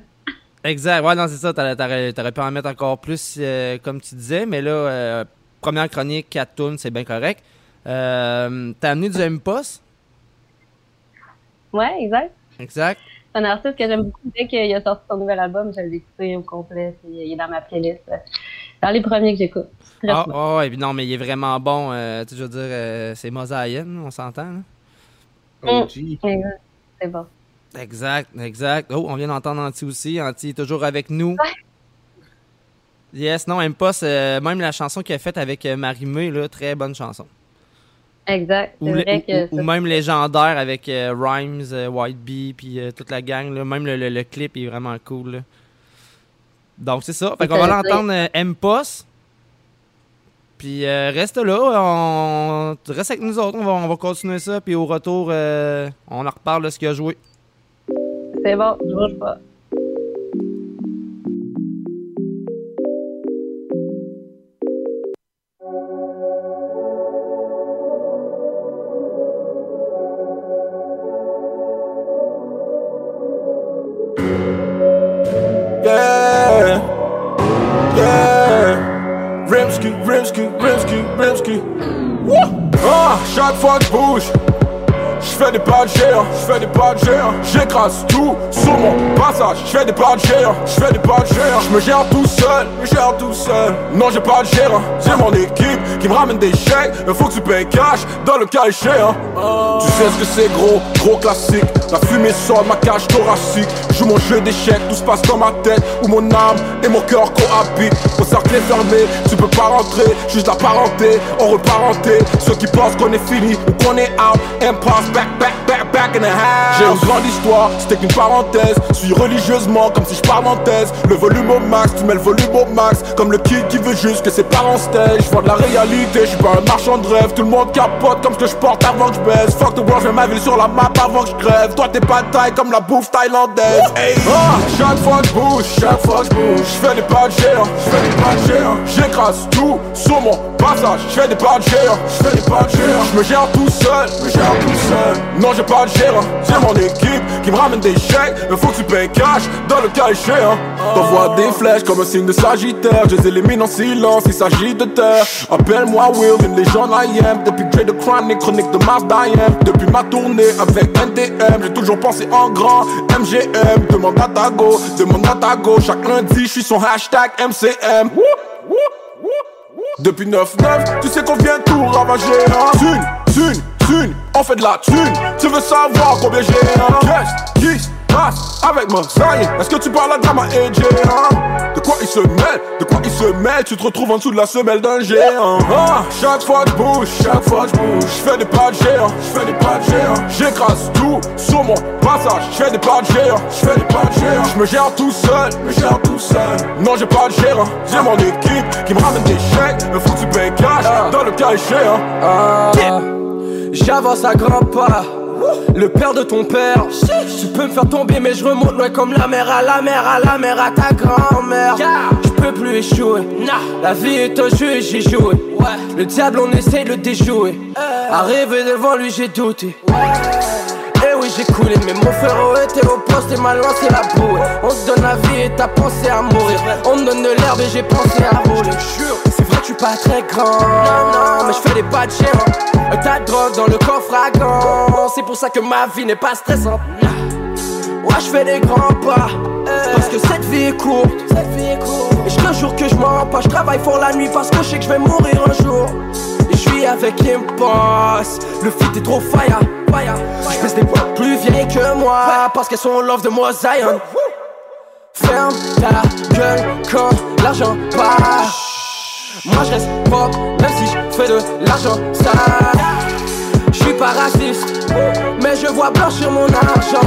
exact. Ouais, non, c'est ça. T'aurais, pu en mettre encore plus, euh, comme tu disais. Mais là, euh, première chronique, quatre tunes, c'est bien correct. T'as amené du M-Post. Ouais, exact. Exact. C'est un artiste que j'aime beaucoup. Dès qu'il a sorti son nouvel album, je l'ai écouté au complet. puis Il est dans ma playlist. Euh, Dans les premiers que j'écoute. Ah, ah ouais, puis non, mais il est vraiment bon. euh, tu veux dire, euh, c'est Mosaïen, on s'entend. là? Mm, exact. C'est bon. Exact, exact. Oh, on vient d'entendre Anti aussi. Anti est toujours avec nous. Yes, non, aime pas. c'est- même la chanson qu'il a faite avec euh, Marie-Mé, là, très bonne chanson. Exact. Ou, vrai ou- que. ou- ou même légendaire avec euh, Rhymes, euh, White Bee, puis euh, toute la gang. Là. Même le, le- le clip est vraiment cool. là. Donc, c'est ça. Fait qu'on va l'entendre euh, M-Post. Puis euh, reste là. On... Reste avec nous autres. On va, on va continuer ça. Puis au retour, euh, on en reparle de ce qu'il a joué. C'est bon, je bouge pas. Rimsky, Rimsky, Rimsky. Wouh! Ah, chaque fois que je bouge, je fais des pas de je fais des pas de. J'écrase tout sur mon passage, je fais des pas de je fais des pas de. Je me gère tout seul, je gère tout seul. Non, j'ai pas de gérant, c'est mon équipe qui me ramène des chèques. Il faut que tu payes cash dans le cas échéant. Tu sais ce que c'est gros, gros classique. La fumée sort ma cage thoracique. Joue mon jeu d'échecs, tout se passe dans ma tête. Où mon âme et mon cœur cohabitent. Au cercle est fermé, tu peux pas rentrer. Juste la parenté, on reparenté. Ceux qui pensent qu'on est fini ou qu'on est out. Impasse, back, back, back, back in the house. J'ai une grande histoire, c'était qu'une parenthèse. Suis religieusement comme si je parle en thèse. Le volume au max, tu mets le volume au max. Comme le kid qui veut juste que ses parents stage. Je de la réalité, je suis pas un marchand de rêve. Tout le monde capote comme ce que je porte avant que je baisse. Fuck the world, je ma ville sur la map avant que je crève. Toi t'es pas taille comme la bouffe thaïlandaise. Ah, chaque fois que bouge, chaque fois que bouge, je fais des pas de. J'écrase tout sur mon passage, je fais des pas de je fais des pas de. Je me gère tout seul, je me gère tout seul. Non, j'ai pas de gérant, c'est mon équipe qui me ramène des chèques. Il faut que tu payes cash dans le cas échéant. T'envoies des flèches comme un signe de sagittaire. Je les élimine en silence, il s'agit de terre. Appelle-moi Will, une légende I am. Depuis que j'ai de chronique, chronique de Mars d'IM. Depuis ma tournée avec NTM, j'ai toujours pensé en grand. MGM, demande à ta go, demande à ta go. Chaque lundi, je suis son hashtag MCM. Wouh, wouh. Depuis 9-9, tu sais qu'on vient tout ravager. Hein? Thune, thune, thune, on fait de la thune. Tu veux savoir combien j'ai hein? Qu'est-ce qui avec mon zaï Est-ce que tu parles à drama et? De quoi il se mêle? De quoi il se mêle? Tu te retrouves en dessous de la semelle d'un géant. Ah, Chaque fois que je bouge, chaque fois je bouge Je fais des pas de géant, je fais des pas de géant. J'écrase tout sur mon passage. Je fais des pas de géant, je fais des pas de géant. Je me gère tout seul, me gère tout seul. Non j'ai pas de gérant, j'ai mon équipe Qui me ramène des chèques, faut que tu cash Dans le cas échéant. Ah, J'avance à grands pas. Le père de ton père, tu peux me faire tomber, mais je remonte loin comme la mer à la mer, à la mer à ta grand-mère. Je peux plus échouer. La vie est un jeu et j'ai joué. Le diable, on essaie de le déjouer. Arrivé devant lui, j'ai douté. Eh oui, j'ai coulé, mais mon frère était au poste et m'a lancé la bouée. On se donne la vie et t'as pensé à mourir. On me donne de l'herbe et j'ai pensé à rouler. Je suis pas très grand, non, non, mais je fais des pas de géant. Un tas de drogue dans le coffre à gants. C'est pour ça que ma vie n'est pas stressante. Ouais, je fais des grands pas. Parce que cette vie est courte. Et je jure que je mens pas. Je travaille fort la nuit parce que je sais que je vais mourir un jour. Et je suis avec Impost. Le feat est trop fire. Je pèse des poids plus vieilles que moi. Parce qu'elles sont love de moi, Zion. Ferme ta gueule quand l'argent passe. Moi je reste propre, même si je fais de l'argent sale. Je suis pas raciste, mais je vois blanchir mon argent.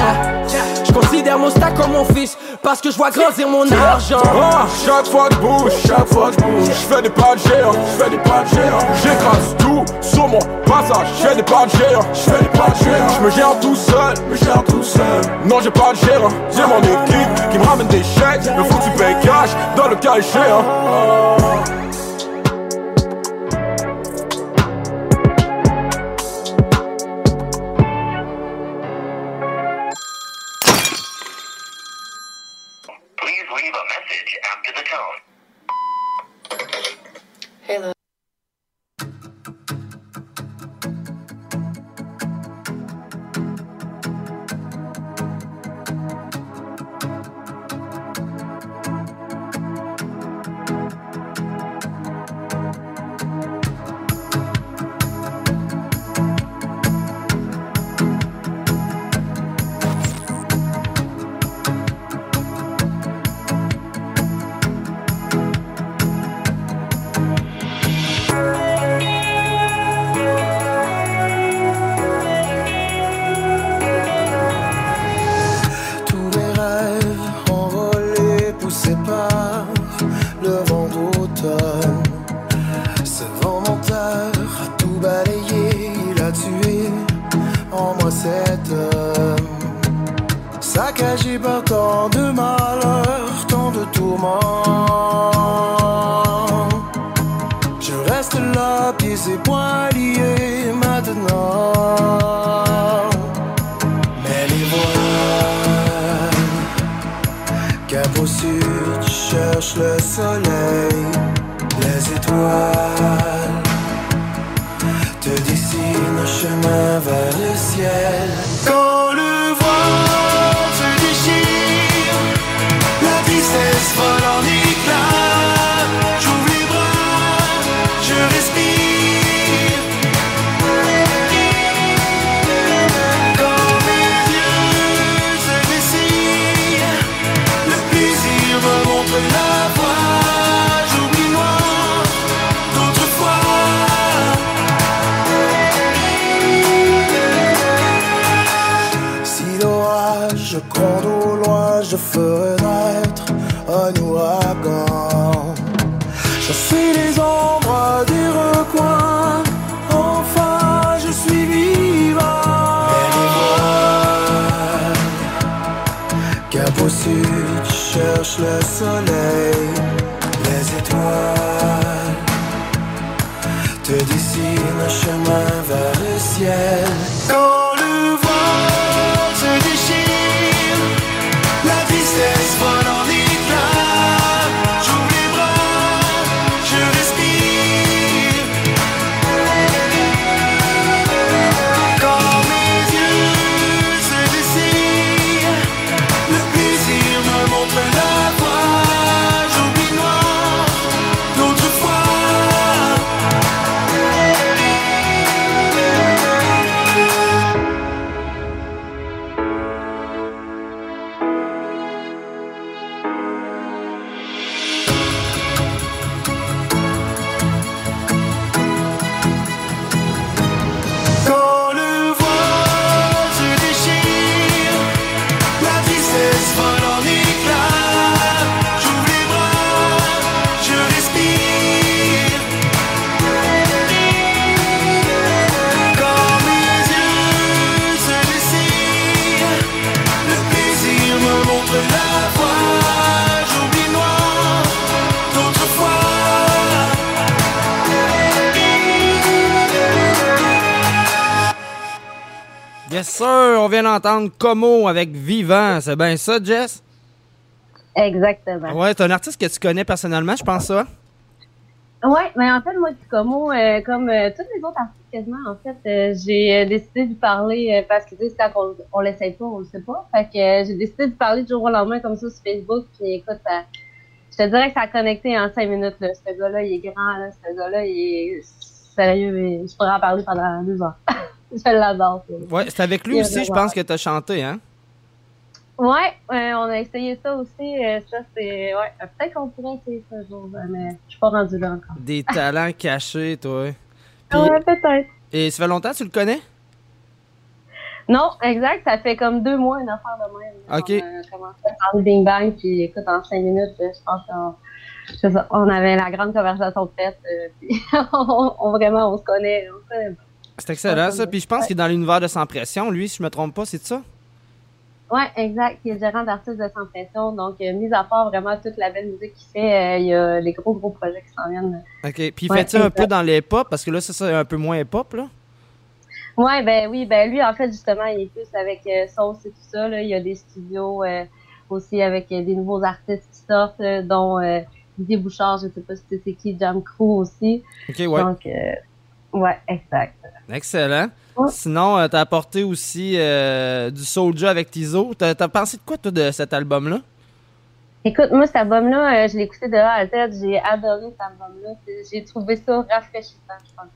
Je Considère mon stack comme mon fils, parce que je vois grandir mon argent. Ah, chaque fois que je bouge, chaque fois que je bouge, je fais des pas de géant, je fais des pas de géant. J'écrase tout sur mon passage, je fais des pas de géant, je fais des pas de géant. Je me gère tout seul, me gère tout seul. Non, j'ai pas de gérant, j'ai mon équipe qui me ramène des chèques. Me faut que tu payes cash dans le cas échéant. Le soleil, les étoiles te dessinent un chemin vers le ciel. Quand le voile se déchire, la tristesse vole en Yes, sir, on vient d'entendre Como avec Vivant. C'est bien ça, Jess? Exactement. Ouais, c'est un artiste que tu connais personnellement, je pense ça. Ouais, mais en fait, moi, Como, euh, comme euh, tous les autres artistes quasiment, en fait, euh, j'ai décidé de parler parce que, tu sais, quand on, on l'essaye pas, on le sait pas. Fait que j'ai décidé de parler du jour au lendemain comme ça sur Facebook. Puis écoute, ça, je te dirais que ça a connecté en cinq minutes. Là. Ce gars-là, il est grand. Là. Ce gars-là, il est sérieux. mais Je pourrais en parler pendant deux heures. je l'adore. Ouais, c'est avec lui aussi, je pense que t'as chanté, hein? Ouais, euh, on a essayé ça aussi. euh, ça, c'est. Ouais, peut-être qu'on pourrait essayer ça un jour, mais je suis pas rendu là encore. Des talents cachés, toi. Puis- Ouais, peut-être. Et ça fait longtemps que tu le connais? Non, exact, ça fait comme deux mois une affaire de même. OK. On a commencé par le Bing Bang, puis écoute, en cinq minutes, je pense qu'on on avait la grande conversation de fête, euh, puis on, on- vraiment, on se connaît. On se connaît. C'est excellent, ça. Puis je pense qu'il est dans l'univers de Sans Pression, lui, si je me trompe pas, c'est ça? Ouais, exact. Il est gérant d'artistes de Sans Pression. Donc, euh, mis à part vraiment toute la belle musique qu'il fait, euh, il y a les gros, gros projets qui s'en viennent. OK. Puis il Ouais, fait ça un peu dans les pop, parce que là, c'est ça, un peu moins pop, là. Ouais, ben oui, ben lui, en fait, justement, il est plus avec euh, Sauce et tout ça. Là. Il y a des studios aussi avec des nouveaux artistes qui sortent, dont Didier Bouchard, je sais pas si c'est qui, Jam Crew aussi. OK, ouais. Donc, ouais, exact. Excellent. Sinon, euh, t'as apporté aussi euh, du Soulja avec Tizo. T'as t'as pensé de quoi, toi, de cet album-là? Écoute, moi, cet album-là, euh, je l'ai écouté de A à Z. J'ai adoré cet album-là. J'ai trouvé ça rafraîchissant, je pense.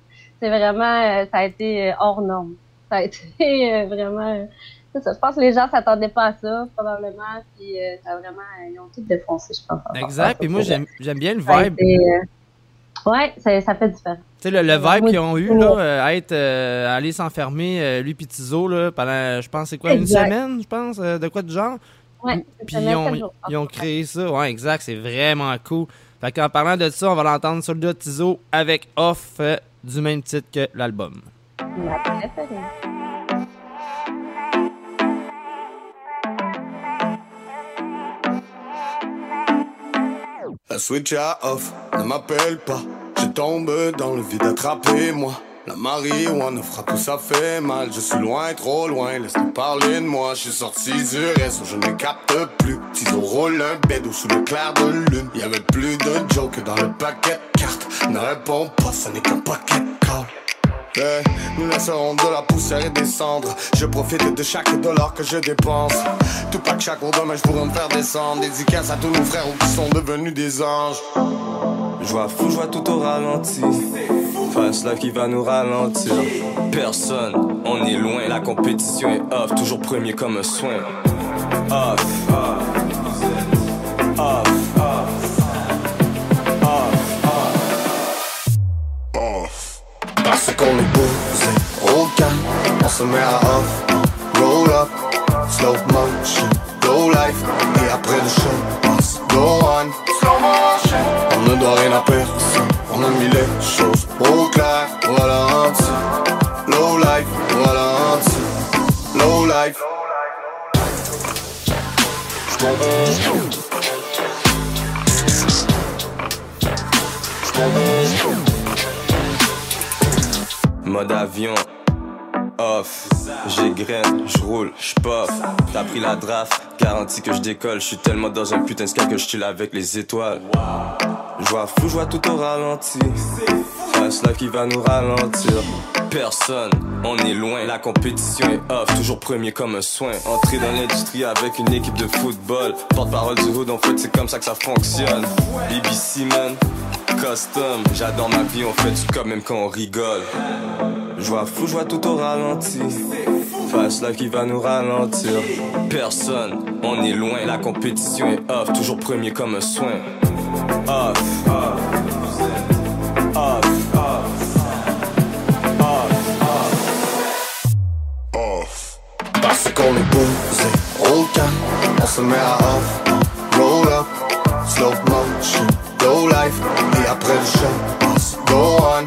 C'est vraiment, ça a été hors norme. Ça a été vraiment. ça. Je pense que les gens s'attendaient pas à ça, probablement. Puis, ça a vraiment, ils ont tout défoncé, je pense. Exact. Puis moi, j'aime j'aime bien le vibe. Ouais, ça, ça fait différent. Tu sais, le, le vibe qu'ils ont eu, là, euh, être, euh, aller s'enfermer, euh, lui pis Tizo, là, pendant, je pense, c'est quoi, une semaine, je pense, euh, de quoi de genre? Ouais, Puis ils ont, jours. ils ont créé ça. Ouais, exact, c'est vraiment cool. Fait qu'en parlant de ça, on va l'entendre sur le Tizo avec Off du même titre que l'album. Préférée. La switch à off, ne m'appelle pas. Je tombe dans le vide, attrapez-moi. La marijuana frappe tout ça fait mal. Je suis loin, trop loin, laisse-nous parler de moi. Je suis sorti du réseau, je ne capte plus. Tiso roule un bédo sous le clair de lune. Y avait plus de joke dans le paquet de cartes. Ne réponds pas, ça n'est qu'un paquet de call. Nous laisserons de la poussière et des cendres. Je profite de chaque dollar que je dépense. Tout pas que chaque demain je pourrais me faire descendre. Dédicace à tous nos frères qui sont devenus des anges. Je vois fou, je tout au ralenti. Fast life qui va nous ralentir. Personne, on est loin. La compétition est off, toujours premier comme un soin. Off, Parce qu'on est posé au calme, on se met à off. Roll up, slow motion, go life. Et après le show, passe, go on. Slow motion. On ne doit rien à personne, on a mis les choses au clair. Voilà un petit low life, voilà un petit low life. Mode avion, off, j'égraine, j'roule, j'pop. T'as pris la draft, garantie que je décolle. J'suis tellement dans un putain de sky que j'tille avec les étoiles. J'vois fou, j'vois tout au ralenti. Fast life qui va nous ralentir. Personne, on est loin. La compétition est off, toujours premier comme un soin. Entrer dans l'industrie avec une équipe de football. Porte-parole du hood, en fait, c'est comme ça que ça fonctionne. BBC, man, custom. J'adore ma vie, on fait du cop même quand on rigole. J'vois fou, j'vois tout au ralenti. Fast life qui va nous ralentir. Personne, on est loin. La compétition est off, toujours premier comme un soin. Off, off, off, off. Parce qu'on est posé au calme, on se met à off. Roll up, slow motion, go life. On.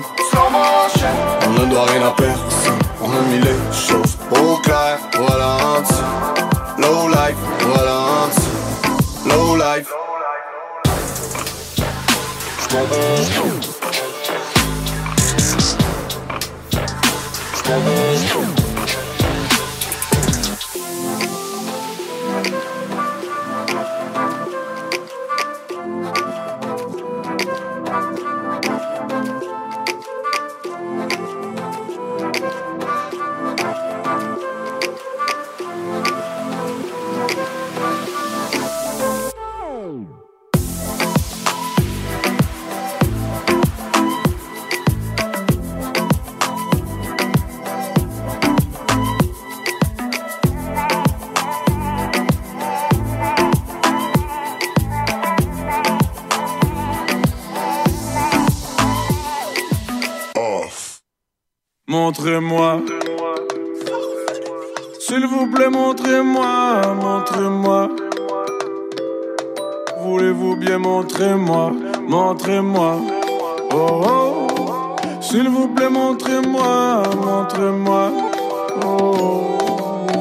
Ne doit rien à personne, on a mis les choses au clair. Voilà low life, voilà low life. Montre-moi S'il vous plaît, montrez-moi, montrez-moi. Voulez-vous bien montrez-moi, montrez-moi. Oh oh. S'il vous plaît, montrez-moi, montrez-moi. Oh.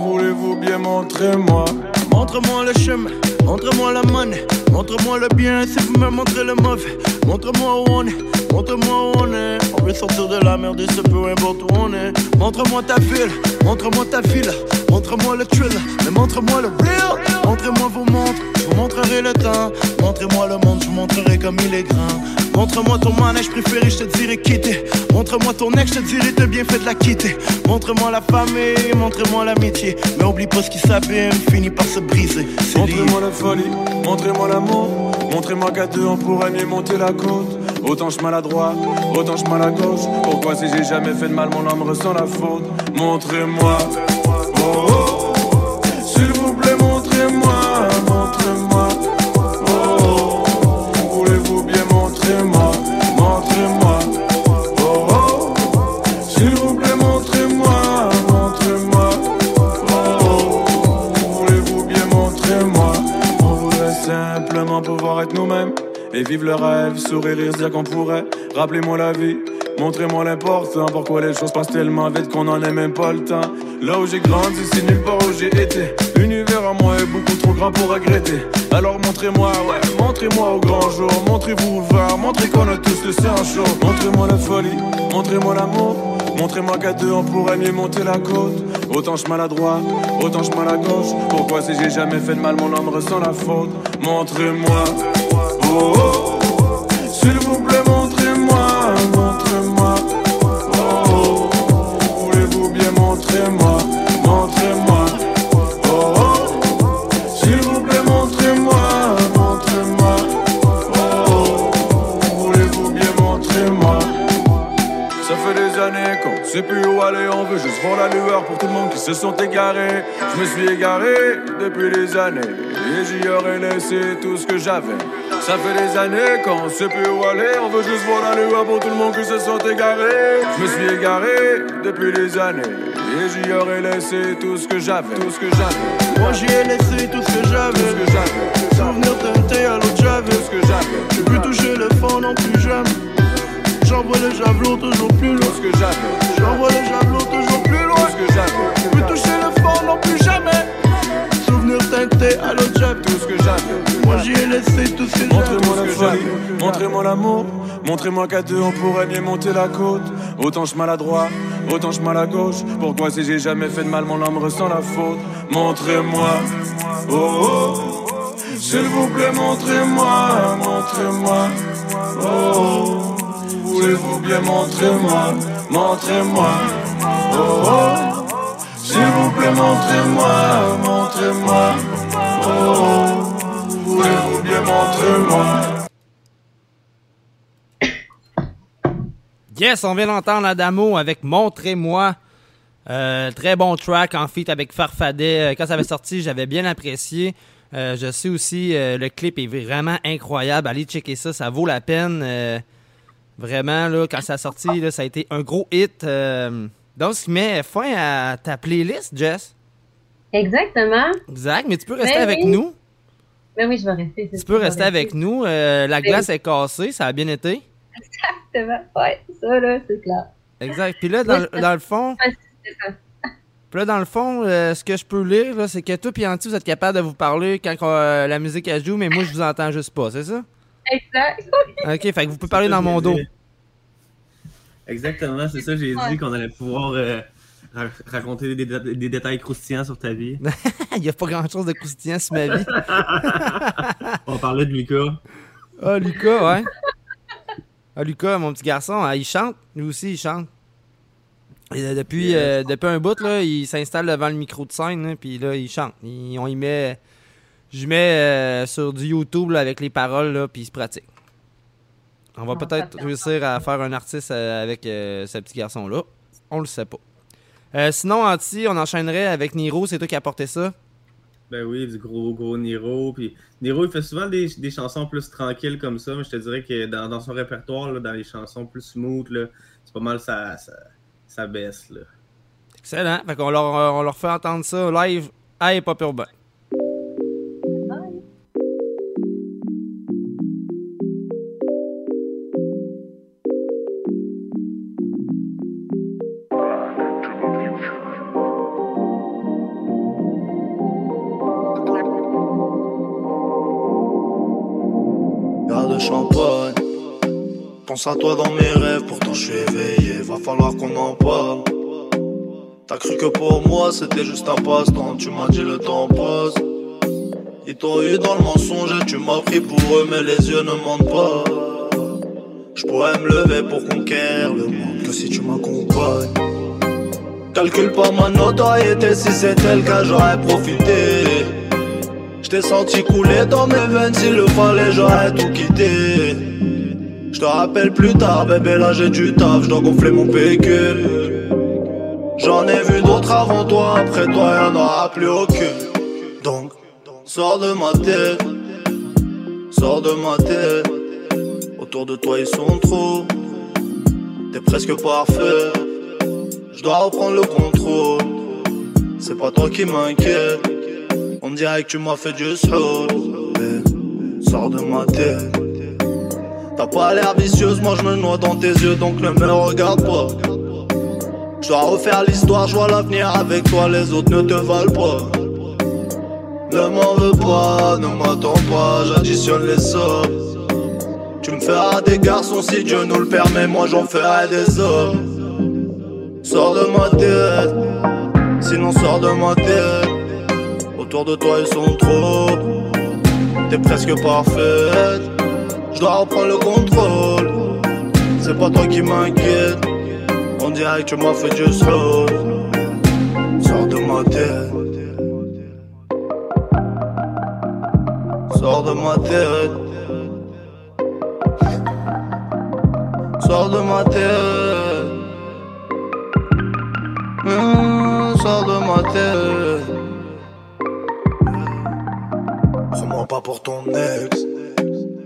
Voulez-vous bien montrez-moi. Montre-moi le chemin, montre-moi la monnaie, montre-moi le bien si vous me montrez le mauvais. Montre-moi où on est, montre-moi où on est. On veut sortir de la merde et ce peu importe où on est. Montre-moi ta ville, montre-moi ta ville, montre-moi le thrill, mais montre-moi le real. Montrez-moi vos montres, je vous montrerai le temps. Montrez-moi le monde, je vous montrerai comme il est grand. Montre-moi ton manège préféré, je te dirai quitter. Montre-moi ton ex, je te dirai de bien fait de la quitter. Montre-moi la famille, montre-moi l'amitié. Mais oublie pas ce qui s'abîme, finit par se briser. Montrez-moi la folie, montrez-moi l'amour. Montrez-moi qu'à deux on pourrait mieux monter la côte. Autant je maladroit, autant je mal à gauche. Pourquoi si j'ai jamais fait de mal, mon âme ressent la faute? Montrez-moi. Oh, oh. Et vivre le rêve, sourire dire qu'on pourrait. Rappelez-moi la vie. Montrez-moi l'important, pourquoi les choses passent tellement vite qu'on en a même pas le temps. Là où j'ai grandi, c'est nulle part où j'ai été. L'univers à moi est beaucoup trop grand pour regretter. Alors montrez-moi, ouais, montrez-moi au grand jour. Montrez-vous ouvert, montrez qu'on a tous le sang chaud. Montrez-moi la folie, montrez-moi l'amour. Montrez-moi qu'à deux on pourrait mieux monter la côte. Autant je maladroit, autant je mal à gauche. Pourquoi si j'ai jamais fait de mal, mon âme ressent la faute. Montrez-moi, se sont égarés. Je me suis égaré depuis des années et j'y aurais laissé tout ce que j'avais. Ça fait des années qu'on sait plus où aller, on veut juste voir la lueur pour tout le monde qui se sont égarés. Je me suis égaré depuis des années et j'y aurais laissé tout ce que j'avais, tout ce que j'avais. Moi j'y ai laissé tout ce que j'avais. Tout ce que j'avais. Souvenir teinté à l'autre j'avais. Tout ce que j'avais. J'ai plus touché le fond non plus jamais. J'envoie le javelot toujours plus loin. Tout ce que j'avais. J'envoie le javelot toujours plus loin. Tout ce que j'avais. J'ai plus touché le fond non plus jamais. À l'autre j'avais. Tout ce que j'avais. Moi j'y ai laissé tout ce que j'avais. Montrez-moi la folie, montrez-moi l'amour. Montrez-moi qu'à deux on pourrait mieux monter la côte. Autant je maladroit, autant je mal à gauche. Pourquoi si j'ai jamais fait de mal, mon âme ressent la faute? Montrez-moi, oh oh. S'il vous plaît, montrez-moi, montrez-moi. Oh oh. Voulez-vous bien montrez-moi, montrez-moi. Oh oh. S'il vous plaît, montrez-moi, montrez-moi. Oh. Voulez-vous bien montrez-moi. Yes, on vient d'entendre Adamo avec Montrez-moi. Euh, très bon track en feat avec Farfadet. Euh, Quand ça avait sorti, j'avais bien apprécié. Euh, je sais aussi, le clip est vraiment incroyable. Allez checker ça, ça vaut la peine. Vraiment, là, quand ça a sorti, ça a été un gros hit. Donc, ce qui met fin à ta playlist, Jess. Exactement. Exact, mais tu peux rester Ben avec oui. nous. Ben oui, je vais rester. Tu peux rester avec nous. Euh, la Ben glace oui. est cassée, ça a bien été. Exactement. Ouais, ça, là, c'est clair. Exact. Puis là, dans, le- dans le fond. Puis là, dans le fond, euh, ce que je peux lire, c'est que toi et Anti, vous êtes capable de vous parler quand euh, la musique elle joue, mais moi, je vous entends juste pas, c'est ça? Exact. Ok, fait que vous pouvez parler dans mon dos. Exactement, c'est ça, j'ai Ouais. dit qu'on allait pouvoir euh, ra- raconter des, dé- des détails croustillants sur ta vie. Il n'y a pas grand-chose de croustillant sur ma vie. On parlait de Lucas. Ah, Lucas, ouais. Ah, Lucas, mon petit garçon, ah, il chante. Lui aussi, il chante. Et, euh, depuis, euh, depuis un bout, là, il s'installe devant le micro de scène, là, puis là, il chante. Il- on y met... Je mets euh, sur du YouTube là, avec les paroles, là, puis il se pratique. On va peut-être réussir à faire un artiste euh, avec euh, ce petit garçon-là. On le sait pas. Euh, sinon, Anti, on enchaînerait avec Niro. C'est toi qui as apporté ça? Ben oui, du gros, gros Niro. Puis Niro, il fait souvent des, des chansons plus tranquilles comme ça, mais je te dirais que dans, dans son répertoire, là, dans les chansons plus smooth, là, c'est pas mal ça, ça, ça baisse. Là. Excellent. Fait qu'on leur, on leur fait entendre ça live à Hip Hop Urbain. Pense à toi dans mes rêves, pourtant je suis éveillé. Va falloir qu'on en parle. T'as cru que pour moi c'était juste un passe-temps. Tu m'as dit le temps passe. Ils t'ont eu dans le mensonge et tu m'as pris pour eux, mais les yeux ne mentent pas. Je pourrais me lever pour conquérir le monde que si tu m'accompagnes. Calcule pas ma notoriété, si c'était le cas, j'aurais profité. Je t'ai senti couler dans mes veines, s'il le fallait, j'aurais tout quitté. Te rappelle plus tard, bébé, là j'ai du taf, je dois gonfler mon pécule. J'en ai vu d'autres avant toi, après toi, y'en aura plus aucune. Donc, sors de ma tête, sors de ma tête. Autour de toi, ils sont trop. T'es presque parfait. Je dois reprendre le contrôle. C'est pas toi qui m'inquiète. On dirait que tu m'as fait du. Eh, Sors de ma tête. T'as pas l'air vicieuse, moi je me noie dans tes yeux, donc ne me regarde pas. Je dois refaire l'histoire, je l'avenir avec toi, les autres ne te valent pas. Ne m'en veux pas, ne m'attends pas, j'additionne les sommes. Tu me feras des garçons si Dieu nous le permet, moi j'en ferai des hommes. Sors de ma tête, sinon sors de ma tête. Autour de toi ils sont trop, t'es presque parfaite. Je dois reprendre le contrôle, c'est pas toi qui m'inquiète. On dirait que tu m'as fait du slow. Sors de ma tête. Sors de ma tête. Sors de ma tête. Mmh, sors de ma tête. Prends-moi pas pour ton ex.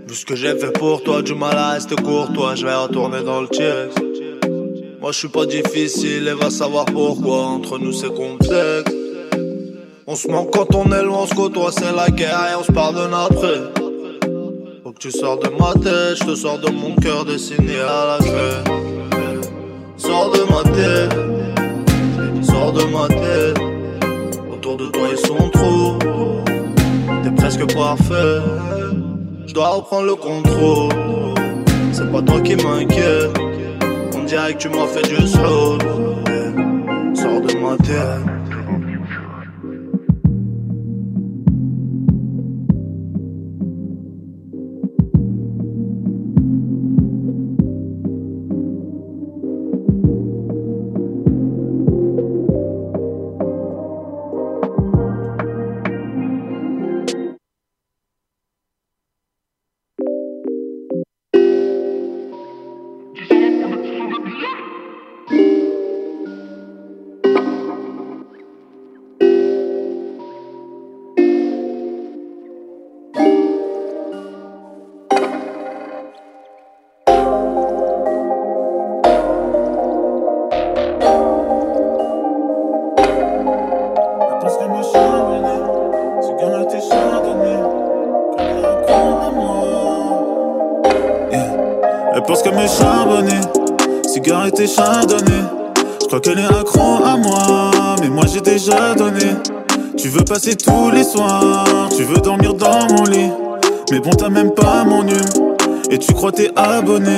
Vu ce que j'ai fait pour toi, du mal à rester courtois, je vais retourner dans le checks. Moi je suis pas difficile et va savoir pourquoi entre nous c'est complexe. On se manque quand on est loin, on se côtoie, c'est la guerre et on se pardonne après. Faut que tu sors de ma tête, je te sors de mon cœur dessiné à la craie. Sors de ma tête, sors de ma tête. Autour de toi ils sont trop, t'es presque parfait. Je dois reprendre le contrôle, c'est pas toi qui m'inquiète. On dirait que tu m'as fait du slow. Sors de ma tête. Bon, t'as même pas mon hume, et tu crois t'es abonné.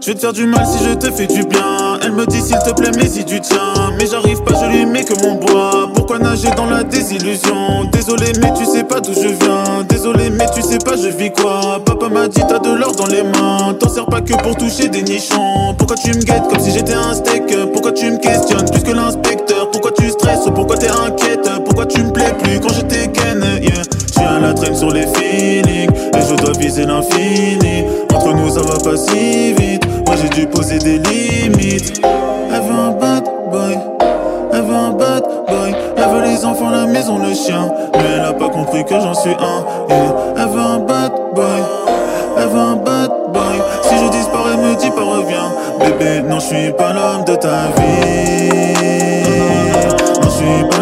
Je vais te faire du mal si je te fais du bien. Elle me dit s'il te plaît, mais si du tien. Mais j'arrive pas, je lui mets que mon bois. Pourquoi nager dans la désillusion? Désolé, mais tu sais pas d'où je viens. Désolé, mais tu sais pas, je vis quoi? Papa m'a dit t'as de l'or dans les mains. T'en sers pas que pour toucher des nichons. Pourquoi tu me guettes comme si j'étais un steak? Pourquoi tu me questionnes plus que l'inspecteur? Pourquoi tu stresses? Pourquoi t'es inquiète? Pourquoi tu me plais plus quand j'étais ken yeah. Je suis la traîne sur les je dois viser l'infini. Entre nous ça va pas si vite. Moi j'ai dû poser des limites. Elle veut un bad boy. Elle veut un bad boy. Elle veut les enfants, la maison, le chien. Mais elle a pas compris que j'en suis un. Yeah. Elle veut un bad boy. Elle veut un bad boy. Si je disparais me dis pas reviens. Bébé non je suis pas l'homme de ta vie. Suis pas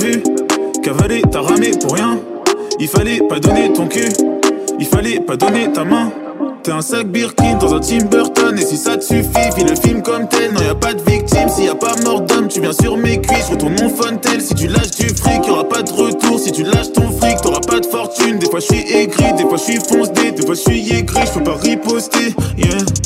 vu. T'as ramé pour rien. Il fallait pas donner ton cul. Il fallait pas donner ta main. T'es un sac Birkin dans un Tim Burton. Et si ça te suffit, vis le film comme tel. Non, y a pas de victime. S'il y a pas mort d'homme, tu viens sur mes cuisses. Retourne mon fontel. Si tu lâches du fric, y aura pas de retour. Si tu lâches ton fric, t'auras pas de fortune. Des fois je suis aigri, des fois je suis foncé, des fois je suis aigri. Je peux pas riposter. Yeah.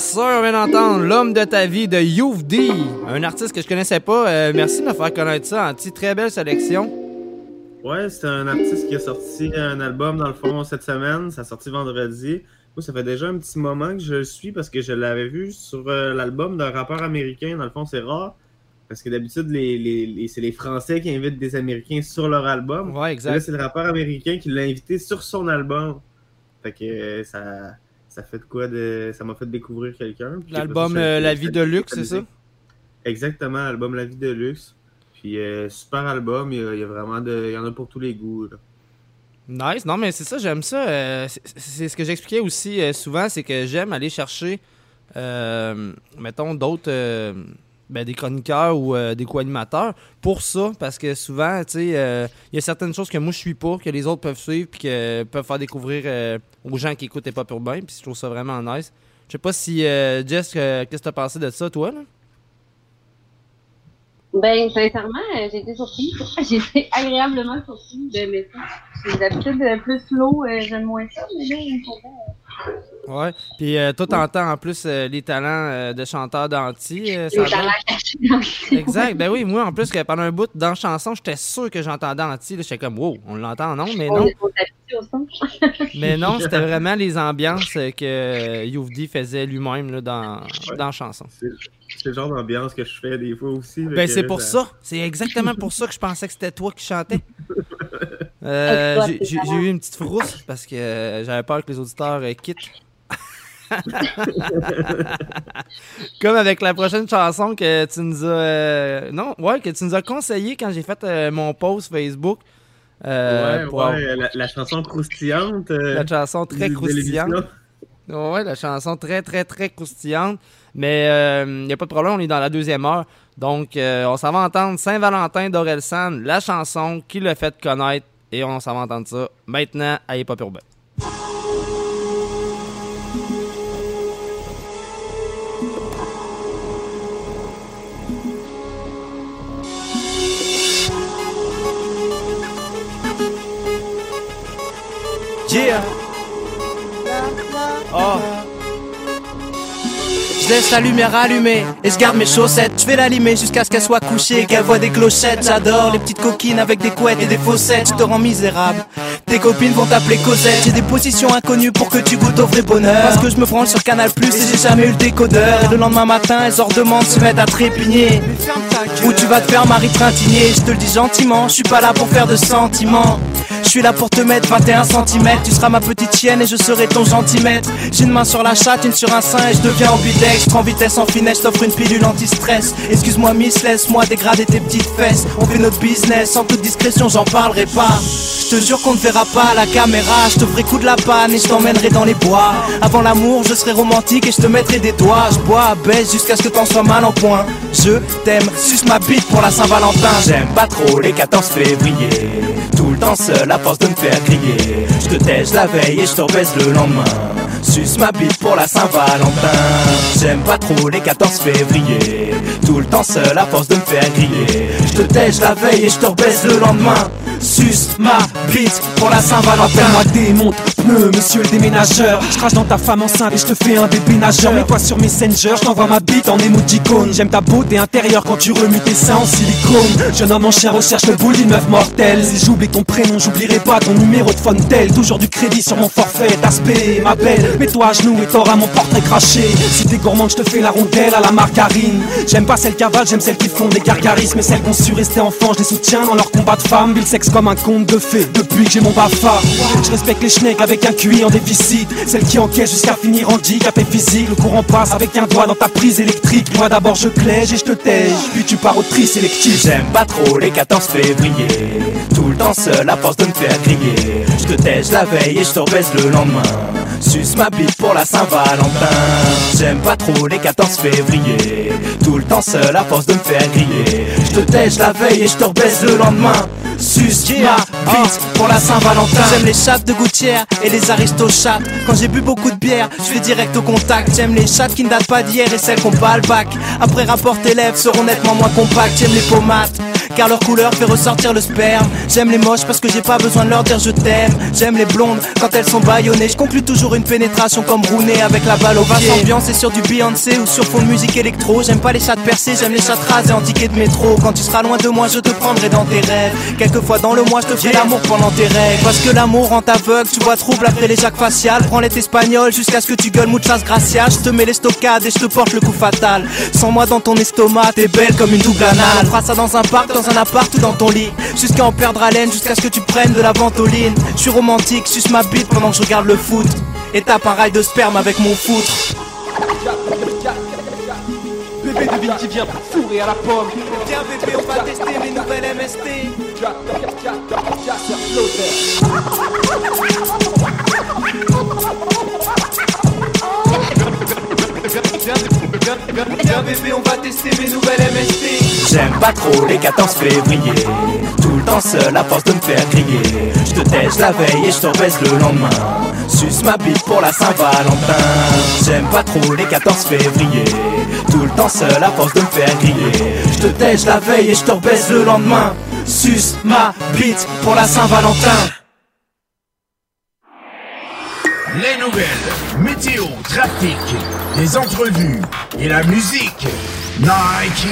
Yes, sir, on vient d'entendre L'homme de ta vie de Youth D, un artiste que je connaissais pas. Euh, merci de me faire connaître ça, Anti. Très belle sélection. Ouais, c'est un artiste qui a sorti un album dans le fond cette semaine. Ça a sorti vendredi. Moi, ça fait déjà un petit moment que je le suis parce que je l'avais vu sur euh, l'album d'un rappeur américain. Dans le fond, c'est rare. Parce que d'habitude, les, les- les- c'est les Français qui invitent des Américains sur leur album. Ouais, exact. Et Là, c'est le rappeur américain qui l'a invité sur son album. Fait que euh, ça, ça fait de quoi de. Ça m'a fait découvrir quelqu'un. L'album euh, La vie de luxe, c'est ça? Exactement, l'album La vie de luxe. Puis euh, super album, il y, a, il y a vraiment de. Il y en a pour tous les goûts. là. Nice, non mais c'est ça, j'aime ça. euh, c'est- ce que j'expliquais aussi euh, souvent, c'est que j'aime aller chercher, mettons, d'autres, ben, des chroniqueurs ou euh, des co-animateurs pour ça, parce que souvent, tu sais, euh, il y a certaines choses que moi je suis pas, que les autres peuvent suivre, puis que peuvent faire découvrir euh, aux gens qui écoutent les pop urbains, puis je trouve ça vraiment nice. Je sais pas si, euh, Jess, euh, qu'est-ce que t'as pensé de ça, toi, là? Ben, sincèrement, euh, j'ai été surprise. J'ai été agréablement surprise de mes ça. J'ai d'habitude euh, plus slow, euh, j'aime moins ça, mais là, pour euh, Ouais. Puis euh, toi, t'entends en plus euh, les talents euh, de chanteur d'anti. euh, les talents Exact. Ben oui, moi, en plus, que pendant un bout dans la chanson, j'étais sûr que j'entendais Anti. là. J'étais comme, wow, on l'entend, non? Mais On non. Mais non, c'était vraiment les ambiances que Youvdi faisait lui-même là, dans, dans la chanson. C'est le genre d'ambiance que je fais des fois aussi. Ben c'est pour ça. C'est exactement pour ça que je pensais que c'était toi qui chantais. Euh, j'ai- eu une petite frousse parce que euh, j'avais peur que les auditeurs euh, quittent. Comme avec la prochaine chanson que tu nous as. euh, non, ouais, que tu nous as conseillé quand j'ai fait euh, mon post Facebook. euh, ouais, pour ouais, la, la chanson croustillante. euh, La chanson très du- croustillante. Ouais, la chanson très, très, très croustillante. Mais il n'y a pas de problème, on est dans la deuxième heure. Donc, euh, on s'en va entendre Saint-Valentin d'Orelsan, la chanson qui l'a fait connaître. Et on s'en va entendre ça maintenant à Hip Hop Urbain. Yeah. Oh. Laisse la lumière allumée et je garde mes chaussettes. Je vais l'allumer jusqu'à ce qu'elle soit couchée, qu'elle voit des clochettes. J'adore les petites coquines avec des couettes et des faussettes. Je te rends misérable. Tes copines vont t'appeler Cosette. J'ai des positions inconnues pour que tu goûtes au vrai bonheur. Parce que je me branle sur Canal Plus et j'ai jamais eu le décodeur. Et le lendemain matin, elles ordemandent se mettre à trépigner. Où tu vas te faire Marie Trintigner. Je te le dis gentiment, je suis pas là pour faire de sentiments. Je suis là pour te mettre 21 cm. Tu seras ma petite chienne et je serai ton gentilmètre. J'ai une main sur la chatte, une sur un sein et je deviens ambidex. Je prends vitesse en finesse, t'offre une pilule anti-stress. Excuse-moi, miss, laisse-moi dégrader tes petites fesses. On fait notre business, sans toute discrétion, j'en parlerai pas. Je te jure qu'on ne verra pas la caméra. Je te ferai coup de la panne et je t'emmènerai dans les bois. Avant l'amour, je serai romantique et je te mettrai des doigts. Je bois, baisse jusqu'à ce que t'en sois mal en point. Je t'aime, suce ma bite pour la Saint-Valentin. J'aime pas trop les 14 février Tout le temps seul à force de me faire griller Je te tèche la veille et je te rebaisse le lendemain Suce ma bite pour la Saint-Valentin. J'aime pas trop les 14 février. Tout le temps seul à force de me faire griller. Je te tèche la veille et je te rebaisse le lendemain. Suce ma bite pour la Saint-Valentin. Moi démonte, pneu, monsieur le déménageur. Je crache dans ta femme enceinte et je te fais un bébé nageur. Mets-toi sur Messenger, je t'envoie ma bite en émoticône. J'aime ta beauté intérieure quand tu remues tes seins en silicone. Jeune homme en chien recherche le boule d'une meuf mortelle. Si j'oublie ton prénom, j'oublierai pas ton numéro de Fontel Toujours du crédit sur mon forfait, d'aspect, ma belle Mets-toi à genoux et t'auras mon portrait craché. Si t'es gourmande, je te fais la rondelle à la margarine. J'aime pas celles qui avalent, j'aime celles qui font des gargarismes. Mais celles qui ont su rester enfants, je les soutiens dans leur combat de femmes. Ville sexe comme un conte de fées. Depuis que j'ai mon bafard Je respecte les schnecks avec un QI en déficit. Celles qui encaissent jusqu'à finir handicapé physique. Le courant passe avec un doigt dans ta prise électrique. Moi d'abord je clège et je te tège Puis tu pars au tri sélectif. J'aime pas trop les 14 février. Tout le temps seul à force de me faire griller. Je te tèche la veille et je te le lendemain ma bite pour la Saint-Valentin J'aime pas trop les 14 février Tout le temps seul à force de me faire griller Je te tèche la veille et je te rebaisse le lendemain Suce ma bite pour la Saint-Valentin J'aime les chattes de gouttière et les aristochattes. Quand j'ai bu beaucoup de bière, je vais direct au contact. J'aime les chattes qui ne datent pas d'hier et celles qu'on pas le bac. Après rapport tes lèvres seront nettement moins compactes. J'aime les pommades. Car leur couleur fait ressortir le sperme. J'aime les moches parce que j'ai pas besoin de leur dire je t'aime. J'aime les blondes quand elles sont baïonnées. Je conclue toujours une pénétration comme Rooney avec la balle au pied. ambiance et sur du Beyoncé ou sur fond de musique électro. J'aime pas les chattes percées, j'aime les chattes rasées en ticket de métro. Quand tu seras loin de moi, je te prendrai dans tes rêves. Quelquefois dans le mois, je te ferai l'amour pendant tes règles. Parce que l'amour rend aveugle, tu vois trouble après les jacques faciales. Prends l'être espagnol jusqu'à ce que tu gueules muchas gracias. Je te mets les stockades et je te porte le coup fatal. Sans moi dans ton estomac, t'es belle comme une double anale. On fera ça dans un parc, dans un appart ou dans ton lit. Jusqu'à en perdre haleine, jusqu'à ce que tu prennes de la ventoline. Je suis romantique, suce ma bite pendant que je regarde le foot. Et tape rail de sperme avec mon foutre. Bébé de vie qui vient fourrer à la pomme Viens bébé, on va tester mes nouvelles MST. Bébé, on va tester mes nouvelles. J'aime pas trop les 14 février Tout le temps seul à force de me faire griller Je te tèche la veille et je rebaisse le lendemain Suce ma bite pour la Saint-Valentin J'aime pas trop les 14 février Tout le temps seul à force de me faire griller Je te tèche la veille et je rebaisse le lendemain Suce ma bite pour la Saint-Valentin Les nouvelles, météo, trafic, les entrevues et la musique. Nike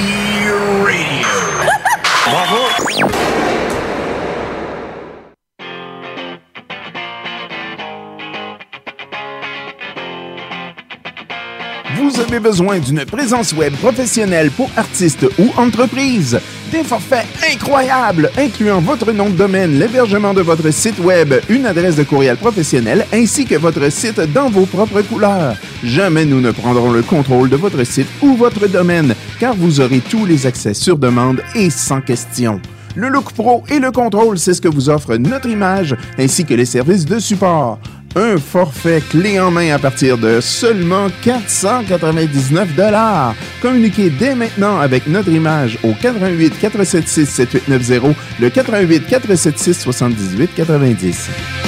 Radio. Bravo Vous avez besoin d'une présence web professionnelle pour artistes ou entreprises? Des forfaits incroyables, incluant votre nom de domaine, l'hébergement de votre site web, une adresse de courriel professionnelle ainsi que votre site dans vos propres couleurs. Jamais nous ne prendrons le contrôle de votre site ou votre domaine, car vous aurez tous les accès sur demande et sans question. Le Look Pro et le contrôle, c'est ce que vous offre notre image ainsi que les services de support. Un forfait clé en main à partir de seulement 499 dollars. Communiquez dès maintenant avec notre image au 88 476 7890, le 88 476 78 90.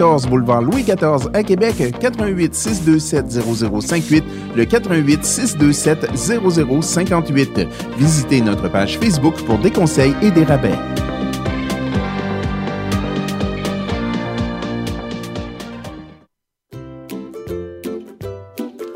boulevard Louis XIV à Québec, 88 627 0058, le 88 627 0058. Visitez notre page Facebook pour des conseils et des rabais.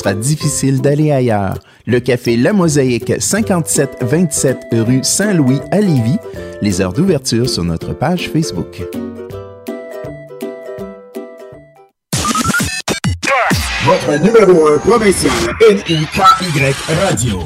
sera difficile d'aller ailleurs. Le café La Mosaïque, 5727 rue Saint-Louis à Lévis. Les heures d'ouverture sur notre page Facebook. Votre numéro 1 provincial Radio.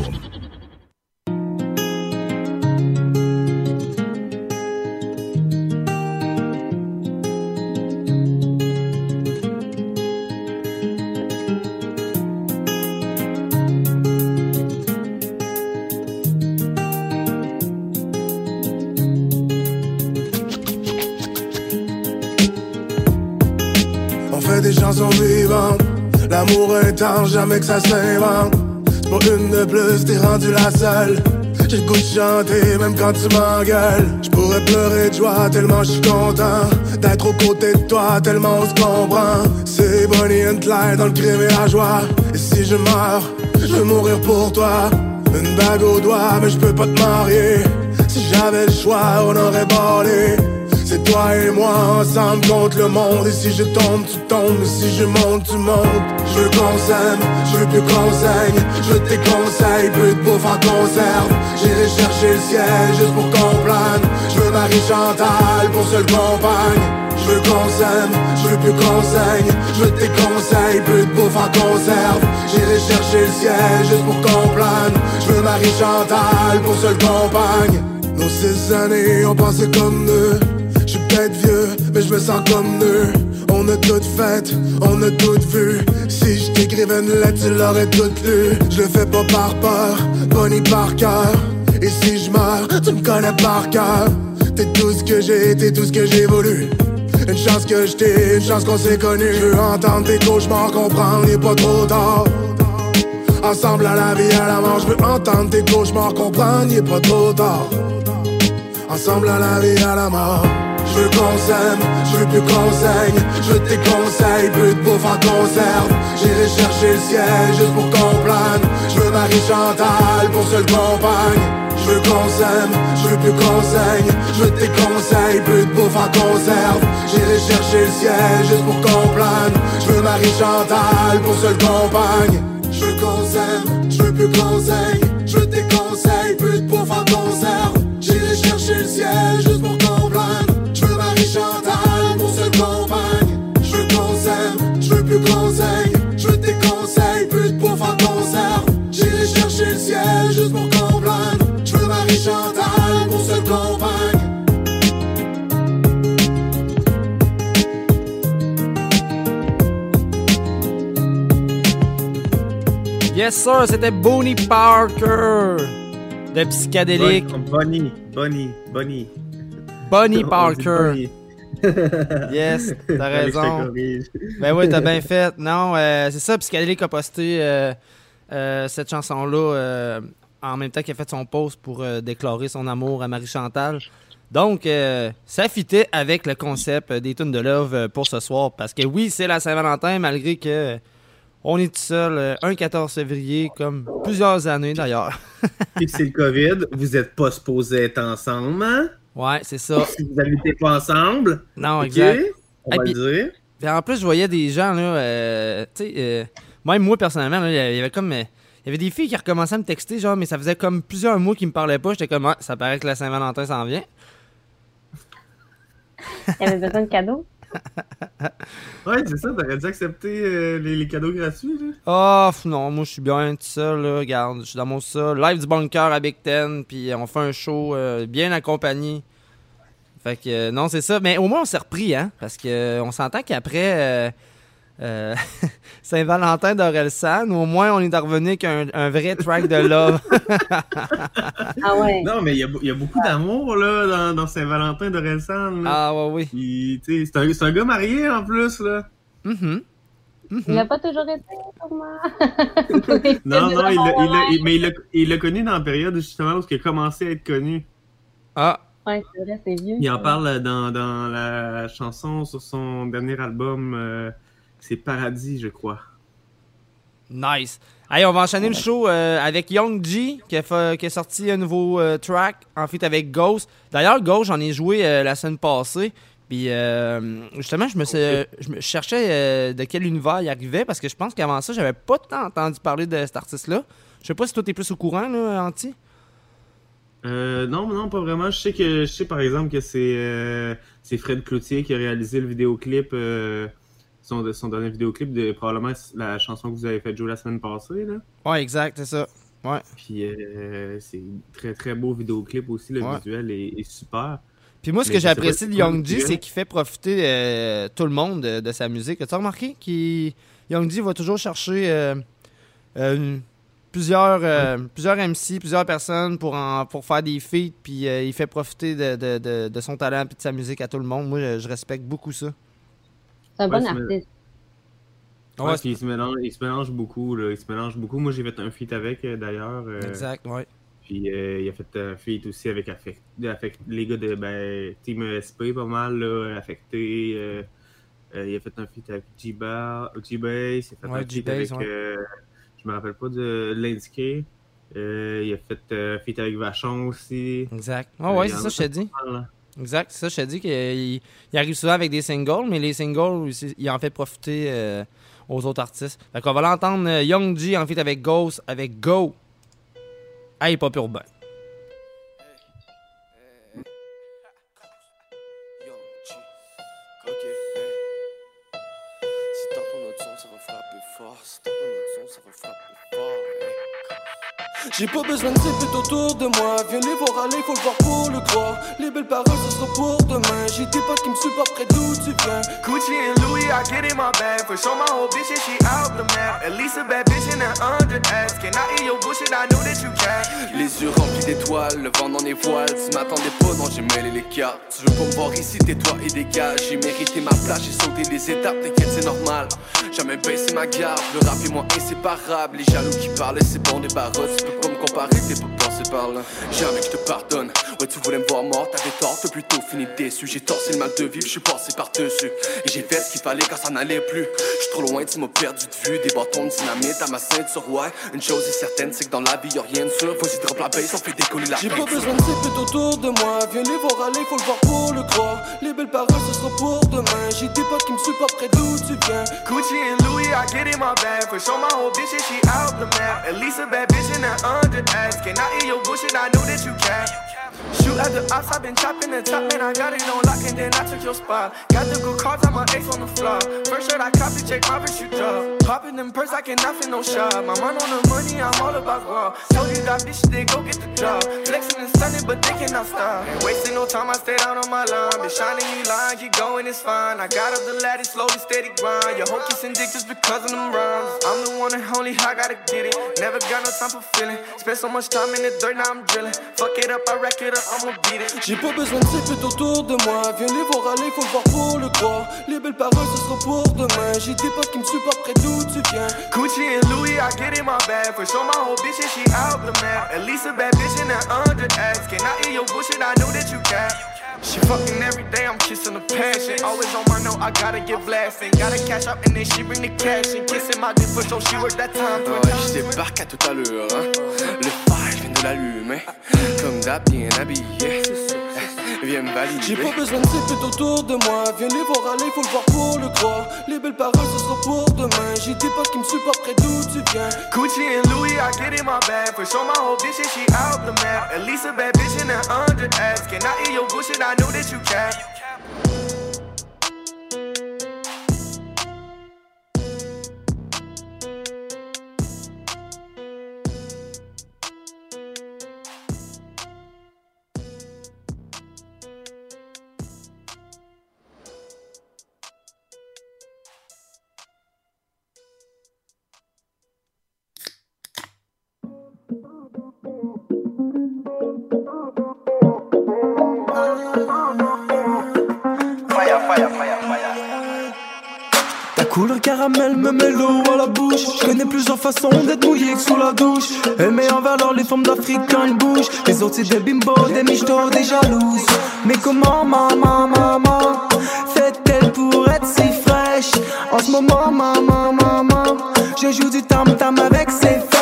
Intense, jamais que ça s'invente. C'est Pour une de plus, t'es rendu la seule. J'ai le goût de chanter, même quand tu m'engueules. Je pourrais pleurer de joie tellement je suis content d'être aux côtés de toi, tellement on se comprend. C'est Bonnie and Clyde dans le crime et la joie. Et si je meurs, je veux mourir pour toi. Une bague au doigt, mais je peux pas te marier. Si j'avais le choix, on aurait bordé. Toi et moi ensemble contre le monde. Et si je tombe, tu tombes. Si je monte, tu montes. Je veux qu'on s'aime, je veux plus qu'on saigne. Je tes conseils, plus de bouffe en conserve. J'irai chercher le ciel juste pour qu'on plane. Je veux Marie Chantal pour seule compagne. Je veux qu'on s'aime, je veux plus qu'on saigne. Je tes conseils, plus de bouffe en conserve. J'irai chercher le ciel juste pour qu'on plane. Je veux Marie Chantal pour seule compagne. Nos six années ont passé comme deux vieux, mais je me sens comme eux. On a tout fait, on a tout vu. Si je t'écrivais une lettre, tu l'aurais toute lue. Je le fais pas par peur, Bonnie par cœur. Et si je meurs, tu me connais par cœur. T'es tout ce que j'ai, t'es tout ce que j'ai voulu. Une chance que je une chance qu'on s'est connus. Je veux entendre tes cauchemars, comprendre, n'est pas trop tard. Ensemble à la vie, à la mort, je veux entendre tes cauchemars, comprendre, n'est pas trop tard. Ensemble à la vie, à la mort. Je veux qu'on s'aime, je veux plus qu'on saigne Je tes conseils, plus de bouffe en conserve. J'irai chercher le ciel juste pour qu'on plane. Je veux Marie Chantal pour seule compagne. Je veux qu'on s'aime, je veux plus qu'on saigne Je tes conseils, plus de bouffe en conserve. J'irai chercher le ciel juste pour qu'on plane. Je veux Marie Chantal pour seule compagne. Je veux qu'on s'aime, je veux plus qu'on saigne Je tes conseils, plus de bouffe conserve Yes, sir, c'était Bonnie Parker de Psychédélique. Bonnie, Bonnie, Bonnie. Bonnie Parker. Yes, t'as raison. Ben oui, t'as bien fait. Non, euh, c'est ça, Psychédélique a posté euh, euh, cette chanson-là en même temps qu'il a fait son post pour déclarer son amour à Marie-Chantal. Donc, ça fitait avec le concept des tunes de love pour ce soir. Parce que oui, c'est la Saint-Valentin, malgré que on est tout seul euh, un 14 février, comme plusieurs années d'ailleurs. Puis c'est le COVID, vous êtes pas supposés être ensemble, hein? Ouais, c'est ça. Si vous n'habitez pas ensemble. Non, ok? exact. On va le dire. Puis en plus, je voyais des gens, là, euh, tu sais, euh, même moi personnellement, il y avait comme. euh, il y avait des filles qui recommençaient à me texter, genre, mais ça faisait comme plusieurs mois qu'ils me parlaient pas. J'étais comme, ah, ça paraît que la Saint-Valentin s'en vient. Il y avait besoin de cadeaux? Ouais, c'est ça, t'aurais dû accepter euh, les, cadeaux gratuits, là. Pff, non, moi je suis bien tout seul, là. Regarde, je suis dans mon sol. Live du bunker à Big Ten, puis on fait un show euh, bien accompagné. Fait que, euh, non, c'est ça. Mais au moins, on s'est repris, hein. Parce que euh, on s'entend qu'après euh, Saint-Valentin d'Orelsan, au moins, on est revenu avec un, un vrai track de love. Ah ouais. Non, mais il y a, il y a beaucoup d'amour, là, dans, dans Saint-Valentin de Relsan. Ah, ouais, oui. Puis, tu sais, c'est un, c'est un gars marié, en plus, là. Mhm. Il n'a pas toujours été pour moi. Non, non, il mais il l'a- connu dans la période, justement, où il a commencé à être connu. Ah. Ouais, c'est vrai, c'est vieux. Il en parle dans, dans la chanson sur son dernier album, euh, c'est Paradis, je crois. Nice. Hey, on va enchaîner le show euh, avec Young G qui a, fait- qui a sorti un nouveau euh, track en fait avec Ghost. D'ailleurs, Ghost, j'en ai joué euh, la semaine passée. Puis euh, justement, je me, je me cherchais de quel univers il arrivait parce que je pense qu'avant ça, j'avais pas tant entendu parler de cet artiste-là. Je sais pas si toi t'es plus au courant, là, Anti. Euh, non, non, pas vraiment. Je sais que je sais par exemple que c'est Fred Cloutier qui a réalisé le vidéoclip, son, son dernier vidéoclip de probablement la chanson que vous avez fait jouer la semaine passée. Là. Ouais, exact, c'est ça. Ouais. Puis euh, c'est un très très beau vidéoclip aussi, le Ouais. visuel est, est super. Puis moi, ce Mais que j'apprécie de Young G, c'est qu'il fait profiter euh, tout le monde de, de sa musique. As-tu remarqué qu'il Young G va toujours chercher euh, euh, une- plusieurs, plusieurs MC, plusieurs personnes pour, en- pour faire des feats, puis il fait profiter de, de- de- de son talent et de sa musique à tout le monde. Moi, je, je respecte beaucoup ça. C'est un Ouais, bon artiste. Ouais, Ouais, puis il se mélange, il se mélange beaucoup. Là. Il se mélange beaucoup. Moi, j'ai fait un feat avec, euh, d'ailleurs. euh, Exact, ouais. Puis euh, il a fait un feat aussi avec Affect- Affect- les gars de ben, Team ESP, pas mal, là, affecté. euh, euh, il a fait un feat avec G-Ba- G-Bass. Il a fait Ouais, un feat avec. ouais. euh, je me rappelle pas de Lindsay. Euh, il a fait un feat avec Vachon aussi. Exact. Ah ouais, c'est ça, je te dis. mal, là. Exact, c'est ça, je te dis qu'il il arrive souvent avec des singles, mais les singles, il en fait profiter euh, aux autres artistes. Fait qu'on va l'entendre euh, Young G en fait avec Ghost, avec Go. Hey, pas urbain. J'ai pas besoin de zip autour de moi. Viens les voir aller, faut le voir pour le croire. Les belles paroles, ce sera pour demain. J'ai des potes qui me suivent après d'où tu viens. Gucci and Louis, I get in my bag. For sure, my whole bitch, and she out the map. At least a bad bitch in the under ass. Can I eat your bullshit? I know that you can. Les yeux remplis d'étoiles, le vent dans les voiles. Tu m'attendais pas, non, j'ai mêlé les cartes. Tu veux pas me voir ici, tais-toi et dégage. J'ai mérité ma place, j'ai sauté les étapes, t'inquiète, c'est normal. Jamais baissé ma garde, le rap et moi inséparable. Les jaloux qui parlaient, c'est bon, des barrettes. Pas me comparer, t'es pas passé par là. Jamais que je te pardonne. Ouais, tu voulais me voir mort, t'avais tort, t'as plutôt fini déçu. J'ai torsé le mal de vivre, je suis passé par-dessus. Et j'ai fait ce qu'il fallait quand ça n'allait plus. J'suis trop loin, tu m'as perdu de vue. Des bâtons de dynamite à ma ceinture, ouais. Une chose est certaine, c'est que dans la vie, y'a rien de sûr. Vas-y, drop la baisse, on fait décoller la J'ai pas besoin de zip autour de moi. Viens les voir aller, faut le voir pour le croire. Les belles paroles, ce sera pour demain. J'ai des potes qui me suivent après d'où tu viens. Gucci and Louis, I get in my bag. For sure, my whole bitch, and she out the map. At least a bad bitch in ass. Can I eat your bullshit? I know that you can. Shoot at the ops, I've been chopping the top, man. I got it on lock, and then I took your spot. Got the good cards, I'm my ace on the floor. First shirt I copy, check my wrist, you drop. Popping them purse, I cannot fit no shot. My mind on the money, I'm all about raw. Told you that bitch, they go get the job. Flexing and stunning, but they cannot stop. Ain't wasting no time, I stay down on my line. Been shining me line, keep going, it's fine. I got up the ladder, slowly, steady grind. Your hoe kissing dick just because of them rhymes. I'm the one and only, I gotta get it. Never got no time for feeling. Spent so much time in the dirt, now I'm drilling. Fuck it up, I rack it up. J'ai pas besoin de zip autour de moi. Viens les voir aller, faut le voir pour le croire. Les belles paroles, ce sera pour demain. J'ai des potes qui me suivent après d'où tu viens. Gucci and Louis, I get in my bag. For sure, my whole bitch, and she out the map. At least a bad bitch in the under ass. Can I eat your bullshit? I know that you can. She fucking every day, I'm kissing the passion. Always on my note, I gotta get blasting. Gotta cash up and then she bring the cash and kissing my dick for sure she work that time. Ah ouais, je débarque à tout à l'heure. Hein. Le phare, l'allumer. Comme d'hab, bien habillé. Viens me valider. J'ai pas besoin de zip autour de moi. Viens les voir aller, faut le voir pour le croire. demain. J'ai des potes qui me supporteraient d'où tu viens. Gucci and Louis, I get in my bag. For sure, my whole bitch, and she out the map. At least a bad bitch in that under ass. Can I eat your bullshit? I know that you cap. Façons d'être mouillé sous la douche. Elle met en valeur les formes d'Afrique quand elle bouge. Les autres c'est des bimbos, des michtos, des jalouses. Mais comment maman, maman fait-elle pour être si fraîche? En ce moment, maman, maman, je joue du tam tam avec ses fesses.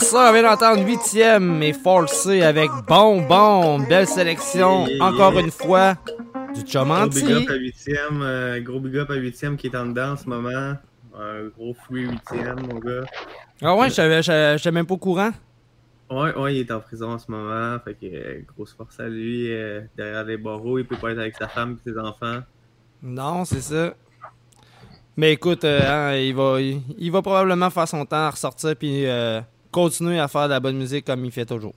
Sir, on vient d'entendre 8ème et forcé avec Bon Bon. Belle sélection, Yeah, yeah, encore yeah. une fois, du Gros Chomanti. big up à 8ème, euh, gros big up à 8ème qui est en dedans en ce moment. Un gros fruit 8ème, mon gars. Ah ouais, je savais- je j'étais même pas au courant. Ouais, ouais, il est en prison en ce moment. Fait que euh, grosse force à lui. euh, derrière les barreaux, il peut pas être avec sa femme et ses enfants. Non, c'est ça. Mais écoute, euh, hein, il, va, il, il va probablement faire son temps à ressortir puis euh, continuer à faire de la bonne musique comme il fait toujours.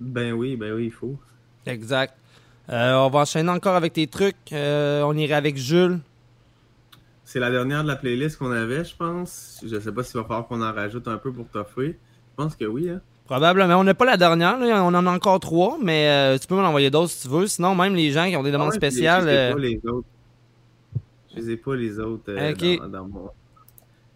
Ben oui, ben oui, il faut. Exact. Euh, on va enchaîner encore avec tes trucs. Euh, on irait avec Jules. C'est la dernière de la playlist qu'on avait, je pense. Je sais pas s'il va falloir qu'on en rajoute un peu pour toffer. Je pense que oui, hein. Probablement. On n'a pas la dernière, là. on en a encore trois, mais euh, tu peux m'en envoyer d'autres si tu veux. Sinon, même les gens qui ont des demandes Ah ouais, spéciales. Je les ai pas les autres. Je les ai pas les autres euh, Ok. dans, dans mon-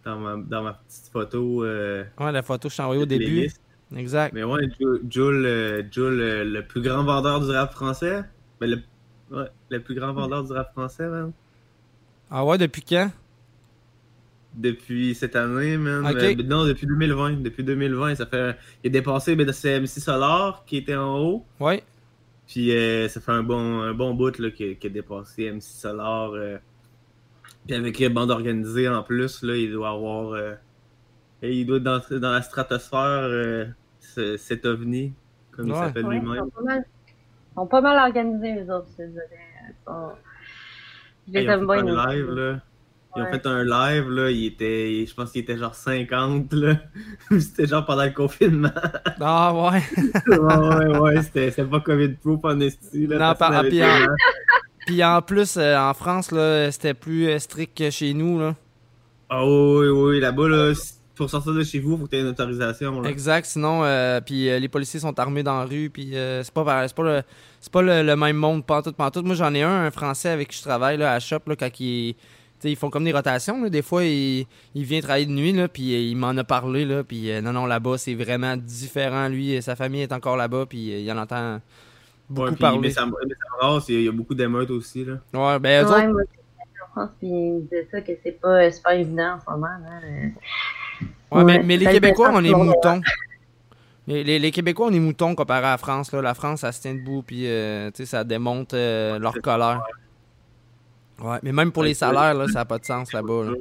dans ma, dans ma petite photo. euh, Ouais, la photo que je t'ai envoyée au début. Exact. Mais ouais, Ju- Jules, euh, euh, le plus grand vendeur du rap français. Ben, le, ouais, le plus grand vendeur du rap français, man. Ah ouais, depuis quand? Depuis cette année, man. Euh, non, depuis 2020. Depuis 2020, ça fait. Il a dépassé, ben, c'est MC Solar qui était en haut. Ouais. Puis ça fait un bon, un bon bout là, qui, qui a dépassé MC Solar. Puis avec les bandes organisées en plus, là, il doit avoir. euh, il doit être dans, dans la stratosphère euh, ce- cet ovni, comme il Ouais. s'appelle Ouais, ils, lui-même. mal, ils sont pas mal organisés, les autres, je dirais. Ils sont- Je les Ils ont fait un live, là. Ils ont fait un live, là. Il était, je pense qu'il était genre 50, là. c'était genre pendant le confinement. Ah ouais. ouais, ouais, ouais. C'était, pas COVID-proof en esti, là. Non, par- puis, en, plus, euh, en France, là, c'était plus euh, strict que chez nous. Là. Ah oui, oui, là-bas, là, pour sortir de chez vous, faut que tu aies une autorisation. Là. Exact, sinon, euh, puis euh, les policiers sont armés dans la rue, puis euh, c'est pas, pareil- c'est pas, le, c'est pas le, le même monde, pantoute, pantoute. Moi, j'en ai un, un Français avec qui je travaille là, à Shop, là, quand il, ils font comme des rotations. là. Des fois, il, il vient travailler de nuit, là, puis il m'en a parlé, là, puis non, non, là-bas, c'est vraiment différent. Lui, et sa famille est encore là-bas, puis il en entend beaucoup Ouais, mais ça, me- mais ça il y a- beaucoup d'émeutes aussi, là. Ouais, ben, Ouais, autres- moi, j'étais en France, puis ils me disaient ça, que c'est pas euh, super évident en ce moment. Là. euh. Ouais, mais, mais les Québécois, on est moutons. Les, les- les Québécois, on est moutons comparé à la France. Là. La France, ça se tient debout, puis euh, tu sais, ça démonte euh, leur colère. Ouais, mais même pour les salaires, là, ça n'a pas de sens là-bas. là.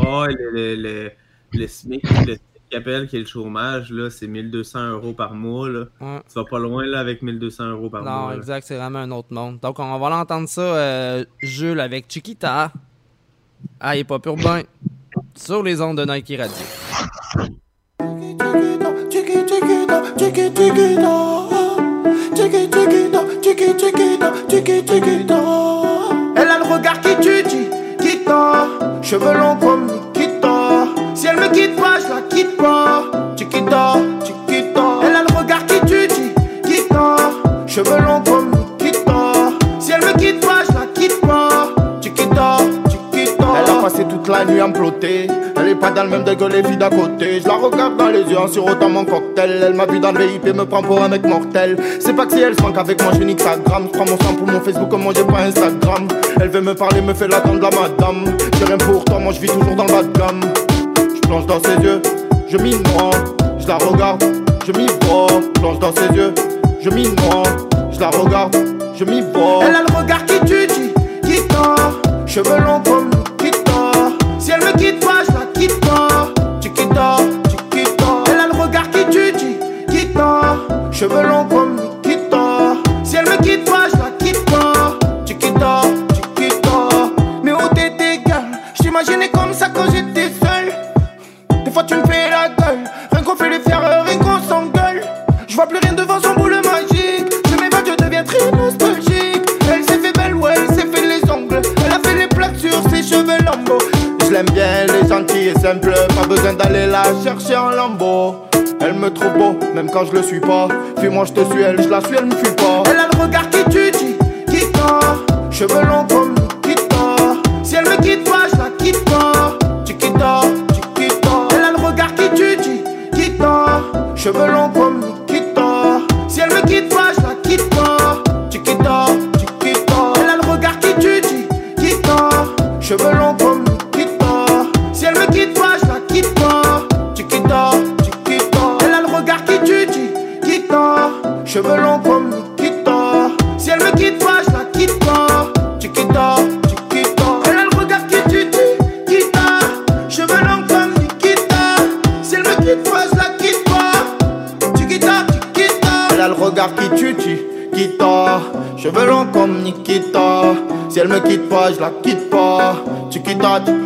Ouais, le, le, le, le SMIC, le SMIC qui appelle, qui est le chômage, là, c'est 1200 euros par mois, là. Ouais. Tu vas pas loin, là, avec 1200 euros par Non, mois. là. exact, c'est vraiment un autre monde. Donc, on va l'entendre ça, euh, Jules, avec Chiquita. Ah, il est pas urbain. Sur les ondes de Nike Radio. Elle a le regard qui tue, Chiquita Cheveux longs comme elle me quitte pas, je la quitte pas. Chiquita, Chiquita. Elle a le regard qui tue, Chiquita Cheveux longs comme Nikita. Si elle me quitte pas, je la quitte pas. Chiquita, Chiquita. Elle a passé toute la nuit à me Elle est pas dans le même degré les filles d'à côté. Je la regarde dans les yeux en sirotant mon cocktail. Elle m'a vu dans le VIP, me prend pour un mec mortel. C'est pas que si elle se manque avec moi, je nique sa gramme. Je prends mon sang pour mon Facebook, comme moi j'ai pas Instagram. Elle veut me parler, me fait l'attendre la madame. J'ai rien pour toi, moi je vis toujours dans le bas de gamme plonge dans ses yeux, je m'y noie Je la regarde, je m'y vois plonge dans ses yeux, je m'y noie Je la regarde, je m'y vois. Elle a le regard qui tue, Chiquita Cheveux longs comme Nikita Si elle me quitte pas, je la quitte pas. Chiquita, Chiquita Elle a le regard qui tue, Chiquita Cheveux longs comme besoin d'aller la chercher en lambeau. Elle me trouve beau, même quand je le suis pas. Fuis-moi, je te suis, elle, je la suis, elle me fuit pas. Elle a le regard qui tue, Chiquita Cheveux longs comme Nikita Si elle me quitte pas, je la quitte pas. Chiquita, Chiquita. Elle a le regard qui tue, Chiquita Cheveux longs elle me quitte pas, je la quitte pas. Chiquita, Chiquita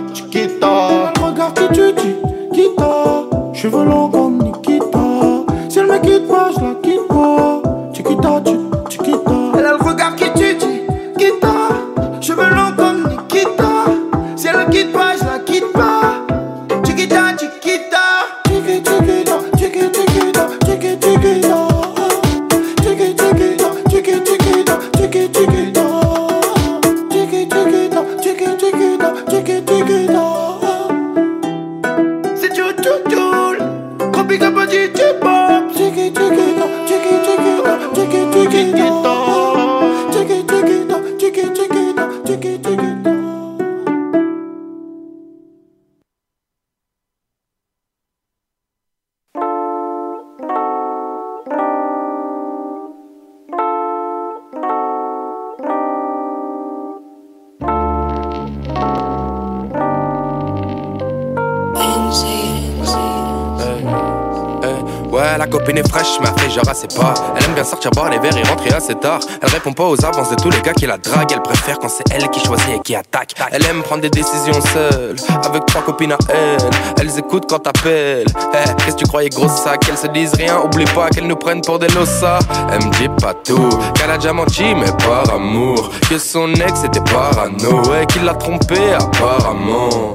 répond pas aux avances de tous les gars qui la draguent. Elle préfère quand c'est elle qui choisit et qui attaque. Elle aime prendre des décisions seule, avec trois copines à elle. Elles écoutent quand t'appelles. Eh, qu'est-ce que tu croyais, gros sac? Qu'elles se disent rien, oublie pas qu'elles nous prennent pour des lossas. Elle me dit pas tout, qu'elle a déjà menti, mais par amour. Que son ex était parano, et qu'il l'a trompé apparemment.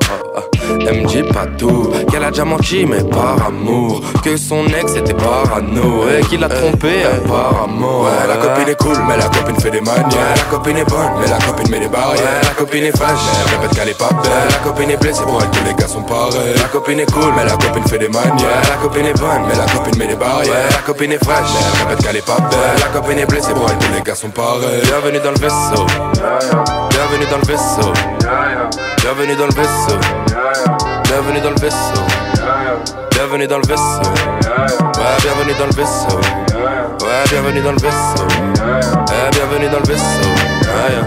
Ah, ah. Elle me dit pas tout, qu'elle a déjà menti, mais par amour. Que son ex était parano, et qu'il l'a trompé apparemment. Ouais, la copine est cool, mais la copine fait des manières. Ouais, la copine est bonne, mais la copine met des barrières. Ouais, la copine est fraîche, mais elle répète qu'elle est pas belle. La copine est blessée, pour elle tous les gars sont pareils. La copine est cool, mais la copine fait des manières. Ouais, la copine est bonne, mais la copine met des barrières. Ouais, la copine est fraîche, mais elle répète qu'elle est pas belle. La copine est blessée, pour elle tous les gars sont pareils. Bienvenue dans le vaisseau. Bienvenue dans le vaisseau. Bienvenue dans le vaisseau. Bienvenue dans le vaisseau. Bienvenue dans le vaisseau. Ouais, bienvenue dans le vaisseau. Ouais, bienvenue dans le vaisseau. Ouais, bienvenue dans le vaisseau.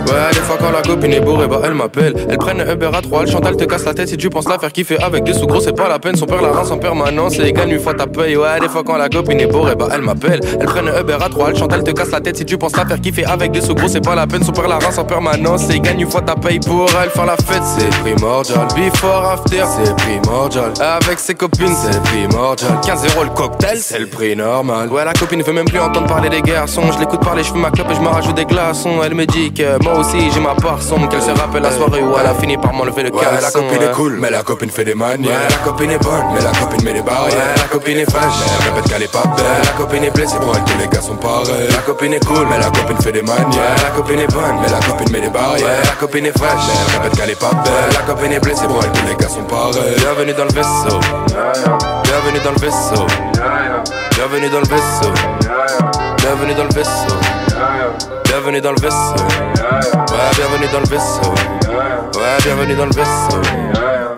Ouais, des fois quand la copine est bourrée, bah elle m'appelle. Elle prenne un Uber à 3, elle chante, elle te casse la tête si tu penses la faire kiffer avec des sous gros, c'est pas la peine. Son père la rance en permanence et il gagne une fois ta paye. Ouais, des fois quand la copine est bourrée, bah elle m'appelle. Elle prenne un Uber à 3, elle chante, elle te casse la tête si tu penses la faire kiffer avec des sous gros, c'est pas la peine. Son père la rance en permanence et il gagne une fois ta paye pour elle. Faire la fête, c'est primordial. Before, after, c'est primordial. Avec ses copines, c'est primordial. 15 euros le cocktail, c'est le prix normal. Ouais, la copine veut même plus entendre parler des garçons. Je l'écoute parler, je fume ma clope et je me rajoute des glaçons. Elle me dit que moi aussi j'ai ma part sombre. Qu'elle se rappelle la soirée où elle a fini par m'enlever le Ouais, caleçon. la copine est cool, mais la copine fait des manières. Ouais, la copine est bonne, mais la copine met des barrières. Ouais, la copine est fraîche, mais elle répète qu'elle est pas belle. La copine est blessée, pour elle tous les gars sont pareils. La copine est cool, mais la copine fait des manières. Ouais, la copine est bonne, mais la copine met des barrières. Ouais, la copine est fraîche, mais elle répète qu'elle est pas belle. La copine est blessée, pour elle tous les gars sont pareils. Bienvenue dans le vaisseau. Bienvenue dans le vaisseau. Bienvenue dans le vaisseau. Bienvenue dans le vaisseau. Bienvenue dans le vaisseau. Ouais, bienvenue dans le vaisseau. Ouais, bienvenue dans le vaisseau.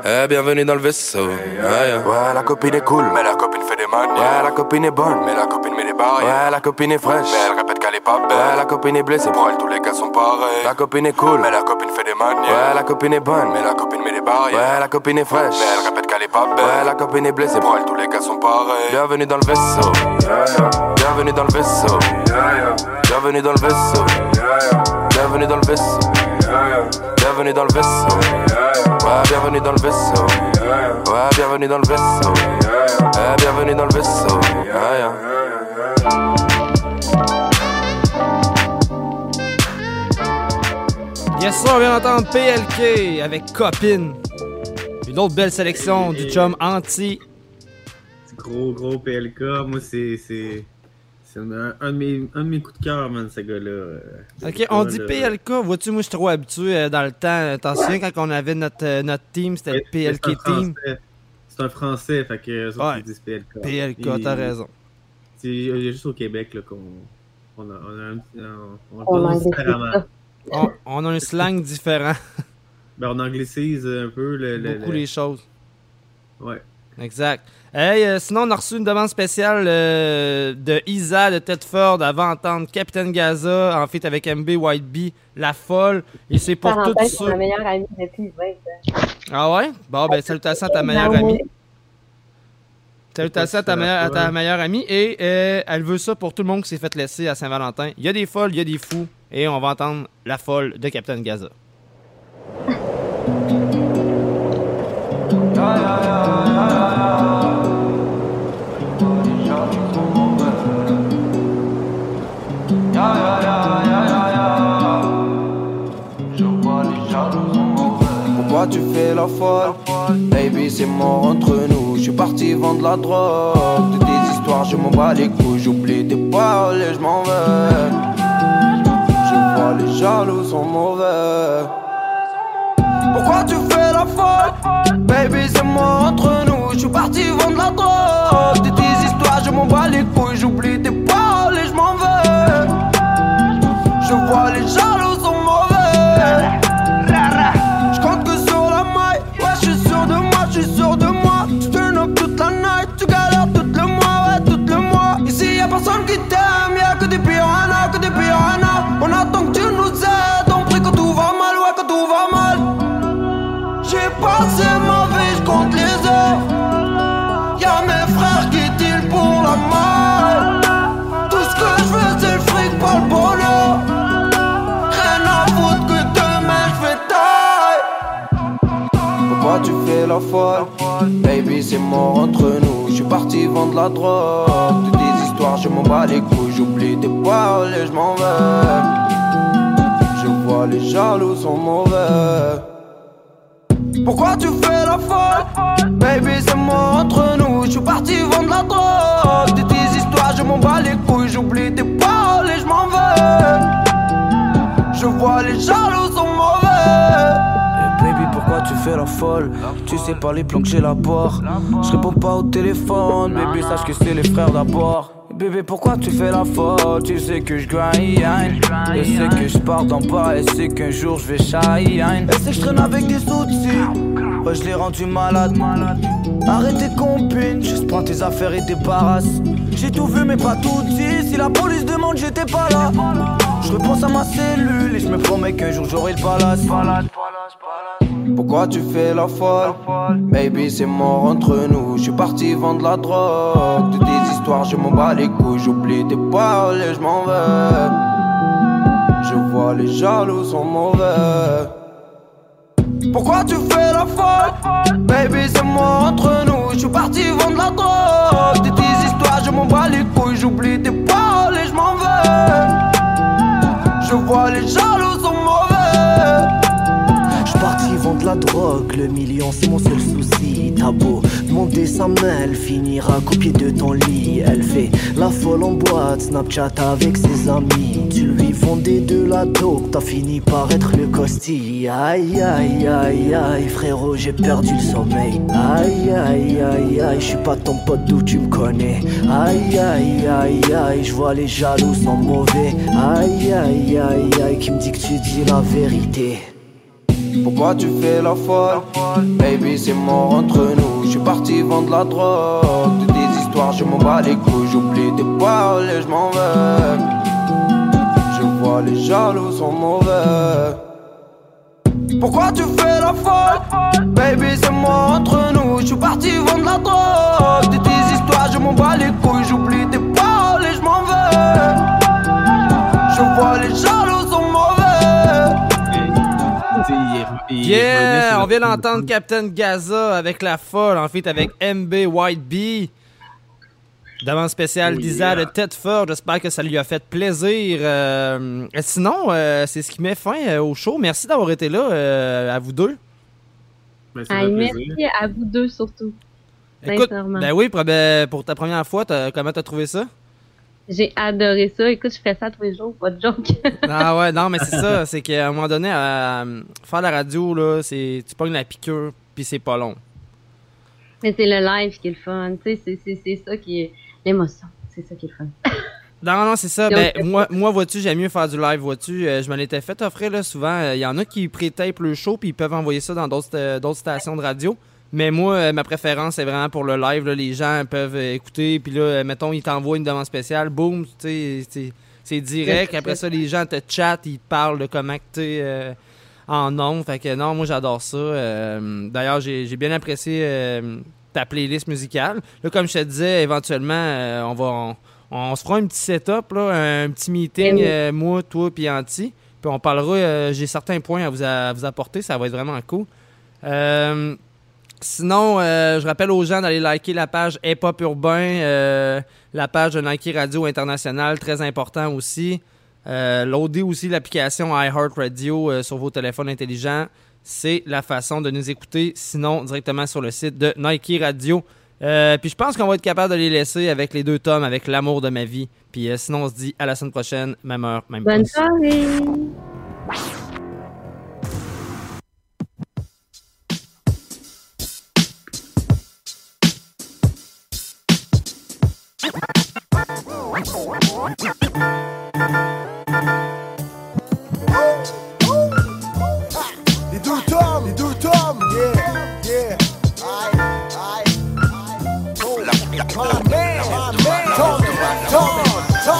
Eh, bienvenue dans le vaisseau. Ouais, Ouais, la copine est cool, mais la copine fait des manières. Ouais, la copine est bonne, mais la copine met des barrières. Ouais, la copine est fraîche. Mais elle répète qu'elle est pas belle. Ouais, la copine est blessée. Pour elle, tous les gars sont pareils. La copine est cool. Mais la copine fait des manières. Ouais, la copine est bonne. Mais la copine met des barrières. Ouais, la copine est fraîche. Mais elle répète qu'elle est pas belle. Ouais, la copine est blessée. Pour elle, tous les gars sont pareils. Bienvenue dans le vaisseau. Bienvenue dans le vaisseau. Bienvenue dans le vaisseau. Bienvenue dans le vaisseau. Bienvenue dans le vaisseau. Ouais, bienvenue dans le vaisseau. Ouais, bienvenue dans le vaisseau. Ouais, bienvenue dans le vaisseau. Yes, ça, on vient d'entendre PLK avec Copine. Une autre belle sélection du chum anti. Gros, gros PLK. Moi, c'est. C'est... Un, un de mes, un de mes coups de cœur, man, ce gars-là. euh, Ok, on dit. PLK. Vois-tu, moi, je suis trop habitué euh, dans le temps. T'en souviens quand on avait notre, euh, notre team, c'était le PLK team. C'est un français, fait que eux autres, Ouais. disent PLK. PLK, t'as raison. c'est- Il y a juste au Québec là, qu'on on a, on a un petit- on, on différemment. ça. On, on a un slang différent. Ben, on anglicise un peu le, le- Beaucoup le- les choses. Ouais. Exact. Hey, euh, sinon, on a reçu une demande spéciale euh, de Isa de Tedford avant d'entendre Captain Gaza en fait avec MB White Bee, La Folle. Et c'est pour tout ça. c'est ma meilleure amie depuis 20 ans. Ah ouais? Bon, ben, salutations à ta meilleure amie. Salutations à ta, meilleure, à ta meilleure amie. Et euh, elle veut ça pour tout le monde qui s'est fait laisser à Saint-Valentin. Il y a des folles, il y a des fous. Et on va entendre La Folle de Captain Gaza. Pourquoi tu fais la folle? Baby c'est mort entre nous. Je suis parti vendre la drogue. De tes histoires je m'en bats les couilles. J'oublie tes paroles et je m'en vais. Je vois les jaloux sont mauvais. Pourquoi tu fais la folle? Baby c'est mort entre nous. Je suis parti vendre la drogue. De tes histoires je m'en bats les couilles Je vois les Baby, c'est mort entre nous. Je suis parti vendre la drogue. De tes histoires, je m'en bats les couilles. J'oublie tes paroles et je m'en vais. Je vois les jaloux sont mauvais. Pourquoi tu fais la folle? Baby c'est mort entre nous Je suis parti vendre la drogue De tes histoires je m'en bats les couilles J'oublie tes paroles et je m'en vais Je vois les jaloux sont mauvais Tu fais la folle Tu sais pas les plans que j'ai là-bas. Je réponds pas au téléphone, baby, sache que c'est les frères d'abord. Bébé, pourquoi tu fais la faute Tu sais que je grind, et sais que je pars d'en bas, et sais qu'un jour je vais shine. Elle sait que je traîne avec des outils, ouais, je l'ai rendu malade. Arrête tes compines, juste prends tes affaires et débarrasse. J'ai tout vu, mais pas tout dit. Si la police demande, j'étais pas là. Je repense à ma cellule et je me promets qu'un jour j'aurai le palace. Pourquoi tu fais la folle? Baby c'est mort entre nous. Je suis parti vendre la drogue. De tes histoires je m'en bats les couilles. J'oublie tes paroles et je m'en vais. Je vois les jaloux sont mauvais. Pourquoi tu fais la folle? Baby c'est mort entre nous. Je suis parti vendre la drogue. De tes histoires je m'en bats les couilles. J'oublie tes paroles et je m'en vais. Je vois les jaloux Je parti vendre la drogue, le million c'est mon seul souci. T'as beau demander sa main, elle finira copier de ton lit. Elle fait la folle en boîte, Snapchat avec ses amis. Tu lui vendais de la dope, t'as fini par être le costi. Aïe aïe aïe aïe, frérot, j'ai perdu le sommeil. Aïe aïe aïe aïe, je suis pas ton pote d'où tu me connais. Aïe aïe aïe aïe, je vois les jaloux sont mauvais. Aïe aïe aïe aïe, qui me dit que tu dis la vérité. Pourquoi tu fais la folle? Baby c'est mort entre nous. Je suis parti vendre la drogue. De tes histoires je m'en bats les couilles. J'oublie tes paroles et je m'en vais. Je vois les jaloux sont mauvais. Pourquoi tu fais la folle? Baby c'est mort entre nous. Je suis parti vendre la drogue. De tes histoires je m'en bats les couilles. J'oublie tes paroles et je m'en vais. Je vois les jaloux Yeah! On vient d'entendre Captain Gaza avec La Folle, en fait, avec MB White Bee. Demande spéciale Oh, d'Isa yeah. de Tedford. J'espère que ça lui a fait plaisir. Euh, et sinon, euh, c'est ce qui met fin euh, au show. Merci d'avoir été là, euh, à vous deux. Ah, merci à vous deux surtout. Écoute, Sincèrement. ben oui, pour, ben, pour ta première fois, comment t'as trouvé ça? J'ai adoré ça. Écoute, je ferais ça tous les jours, pas de joke. Ah ouais, non, mais c'est ça. C'est qu'à un moment donné, à, faire la radio, là, c'est tu pognes la piqûre, puis c'est pas long. Mais c'est le live qui est le fun. Tu sais, c'est- c'est c'est ça qui est l'émotion. C'est ça qui est le fun. Non, non, c'est ça. Ben, euh, moi, moi vois-tu, j'aime mieux faire du live, vois-tu? Euh, je me l'étais fait offrir, là, souvent. Il y en a qui pré-tape le show, puis ils peuvent envoyer ça dans d'autres euh, d'autres stations de radio. Mais moi, euh, ma préférence, c'est vraiment pour le live. là. Les gens peuvent euh, écouter, puis là, euh, mettons, ils t'envoient une demande spéciale, boum, tu sais, c'est- direct. Après ça, les gens te chattent, ils te parlent de comment euh, en ondes. Fait que non, moi, j'adore ça. Euh, D'ailleurs, j'ai bien apprécié euh, ta playlist musicale. Là, comme je te disais, éventuellement, on va... On, on se fera un petit setup, là, un petit meeting, Oui. euh, moi, toi, puis Anti. Puis on parlera, euh, j'ai certains points à vous, à vous apporter, ça va être vraiment cool. Euh, sinon, euh, je rappelle aux gens d'aller liker la page Hip Hop Urbain, euh, la page de Nike Radio International, très important aussi. Euh, loader aussi l'application iHeartRadio euh, sur vos téléphones intelligents. C'est la façon de nous écouter, sinon directement sur le site de Nike Radio. Puis je pense qu'on va être capable de les laisser avec les deux tomes, avec l'amour de ma vie. Puis sinon, on se dit à la semaine prochaine, même heure, même Bonne soirée.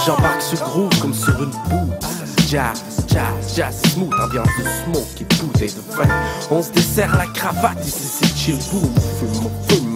J'embarque ce groove comme sur une boue. Jazz, jazz, jazz smooth, ambiance de smoke et bouteille de vin. On se dessert la cravate, ici c'est chill boom. Fume, on fume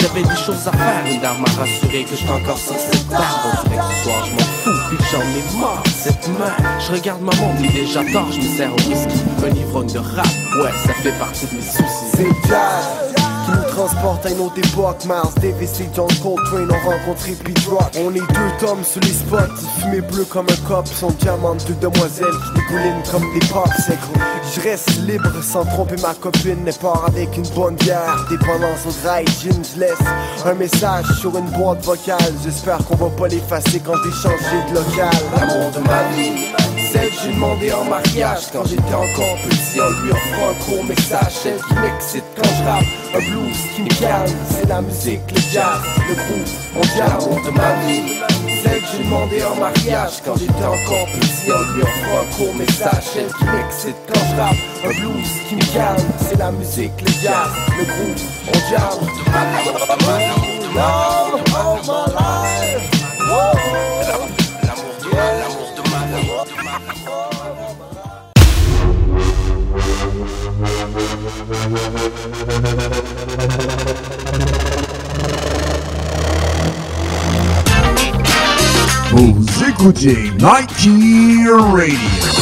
J'avais des choses à faire, une dame m'a rassuré que j'étais encore sur cette table. On dirait je m'en fous, que j'en ai marre cette main. Je regarde ma montre, déjà tard, je me sers au whisky. Un ivrogne de rap, ouais, ça fait partie de mes soucis. C'est qui nous transporte à une autre époque. Mars, Davis et John Coltrane ont rencontré Pete Rock. On est deux tomes sur les spots, fumé bleu comme un cop. Son diamant, deux demoiselles qui dégoulinent comme des popsicles. Je reste libre sans tromper ma copine. Elle part avec une bonne bière. Dépendance au dry gin, je laisse un message sur une boîte vocale. J'espère qu'on va pas l'effacer quand j'ai de local. De ma vie, celle que j'ai demandé en mariage quand j'étais encore petit en lui offrant un court message. Celle qui m'excite quand je rappe, un blues qui me calme. C'est la musique, le jazz, le groove, on dit l'amour de ma vie. Celle que j'ai demandé en mariage quand j'étais encore petit en lui offrant un court message. Celle qui m'excite quand je rappe, un blues qui me calme. C'est la musique, le jazz, le groove, on dit l'amour de ma vie. Love of my life. Vous écoutez Nike Radio.